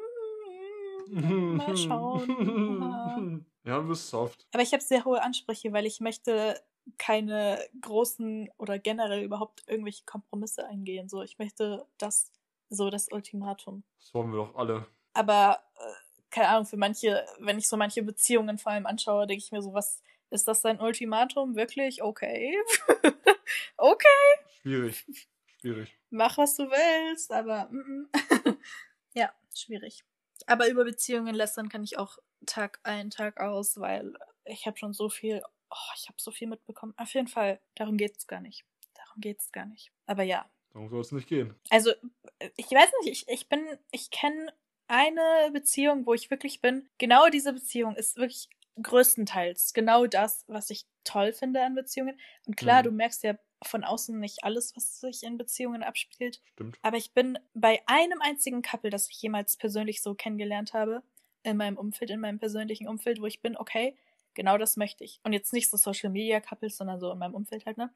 mm, mal schauen. [laughs] ja, du bist soft. Aber ich habe sehr hohe Ansprüche, weil ich möchte keine großen oder generell überhaupt irgendwelche Kompromisse eingehen. So, ich möchte das, so das Ultimatum. Das wollen wir doch alle. Aber, äh, keine Ahnung, für manche, wenn ich so manche Beziehungen vor allem anschaue, denke ich mir so, was, ist das dein Ultimatum? Wirklich? Okay. [laughs] okay, Schwierig. Schwierig. mach was du willst, aber, mm, mm. [laughs] ja, schwierig. Aber über Beziehungen lästern kann ich auch Tag ein, Tag aus, weil ich habe schon so viel, oh, ich habe so viel mitbekommen. Auf jeden Fall, darum geht's gar nicht. Darum darum geht's gar nicht. Aber ja. Darum soll es nicht gehen. Also, ich weiß nicht, ich, ich bin, ich kenne eine Beziehung, wo ich wirklich bin. Genau diese Beziehung ist wirklich größtenteils genau das, was ich toll finde an Beziehungen. Und klar, Mhm. du merkst ja von außen nicht alles, was sich in Beziehungen abspielt. Stimmt. Aber ich bin bei einem einzigen Couple, das ich jemals persönlich so kennengelernt habe, in meinem Umfeld, in meinem persönlichen Umfeld, wo ich bin, okay, genau das möchte ich. Und jetzt nicht so Social Media Couples, sondern so in meinem Umfeld halt, ne?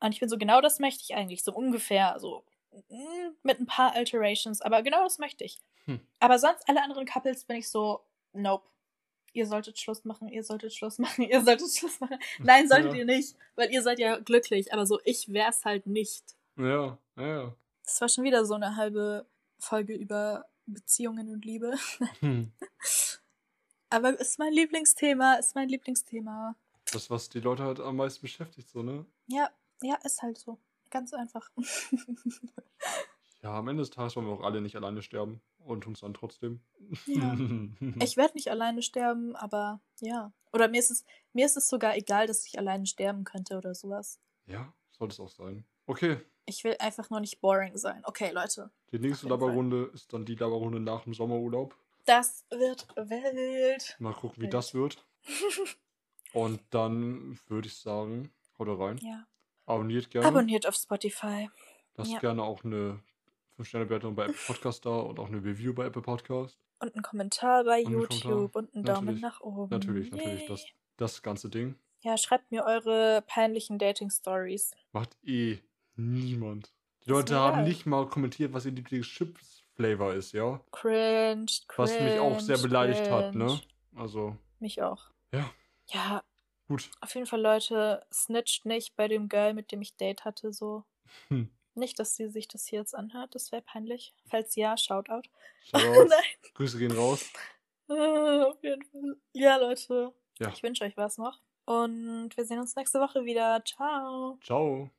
Und ich bin so, genau das möchte ich eigentlich, so ungefähr, so mm, mit ein paar Alterations, aber genau das möchte ich. Hm. Aber sonst alle anderen Couples bin ich so, nope. Ihr solltet Schluss machen, ihr solltet Schluss machen, [laughs] ihr solltet Schluss machen. Nein, solltet Ja. ihr nicht, weil ihr seid ja glücklich, aber so, ich wär's halt nicht. Ja, ja. Das war schon wieder so eine halbe Folge über Beziehungen und Liebe. [laughs] Hm. Aber ist mein Lieblingsthema, ist mein Lieblingsthema. Das, was die Leute halt am meisten beschäftigt, so, ne? Ja, ja, ist halt so. Ganz einfach. [laughs] Ja, am Ende des Tages wollen wir auch alle nicht alleine sterben und uns dann trotzdem. Ja. [laughs] ich werde nicht alleine sterben, aber ja. Oder mir ist es, mir ist es sogar egal, dass ich alleine sterben könnte oder sowas. ja, sollte es auch sein. Okay, Ich will einfach nur nicht boring sein. Okay, Leute. die nächste. Laberrunde ist dann die Laberrunde nach dem Sommerurlaub. Das wird wild. Mal gucken, wie Wild. das wird. [laughs] Und dann würde ich sagen, haut rein. Ja. Abonniert gerne. Abonniert auf Spotify. Lasst Ja. gerne auch eine 5-Sterne-Bewertung bei Apple Podcast da und auch eine Review bei Apple Podcast. Und einen Kommentar bei Und YouTube Kommentar. und einen Daumen Natürlich. nach oben. Natürlich, natürlich, das, das ganze Ding. Ja, schreibt mir eure peinlichen Dating-Stories. Macht eh niemand. Die Leute haben nicht mal kommentiert, was ihr Lieblings-Chips-Flavor ist, ja? Cringe, cringe. Was mich auch sehr beleidigt hat, ne? cringe. Also, Mich auch. Ja. Ja, gut. auf jeden Fall, Leute, snitcht nicht bei dem Girl, mit dem ich Date hatte, so. Hm. Nicht, dass sie sich das hier jetzt anhört, das wäre peinlich. Falls ja, Shoutout. Shoutouts. [laughs] Nein. Grüße gehen raus. Ah, auf jeden Fall. Ja, Leute. Ja. Ich wünsche euch was noch. Und wir sehen uns nächste Woche wieder. Ciao. Ciao.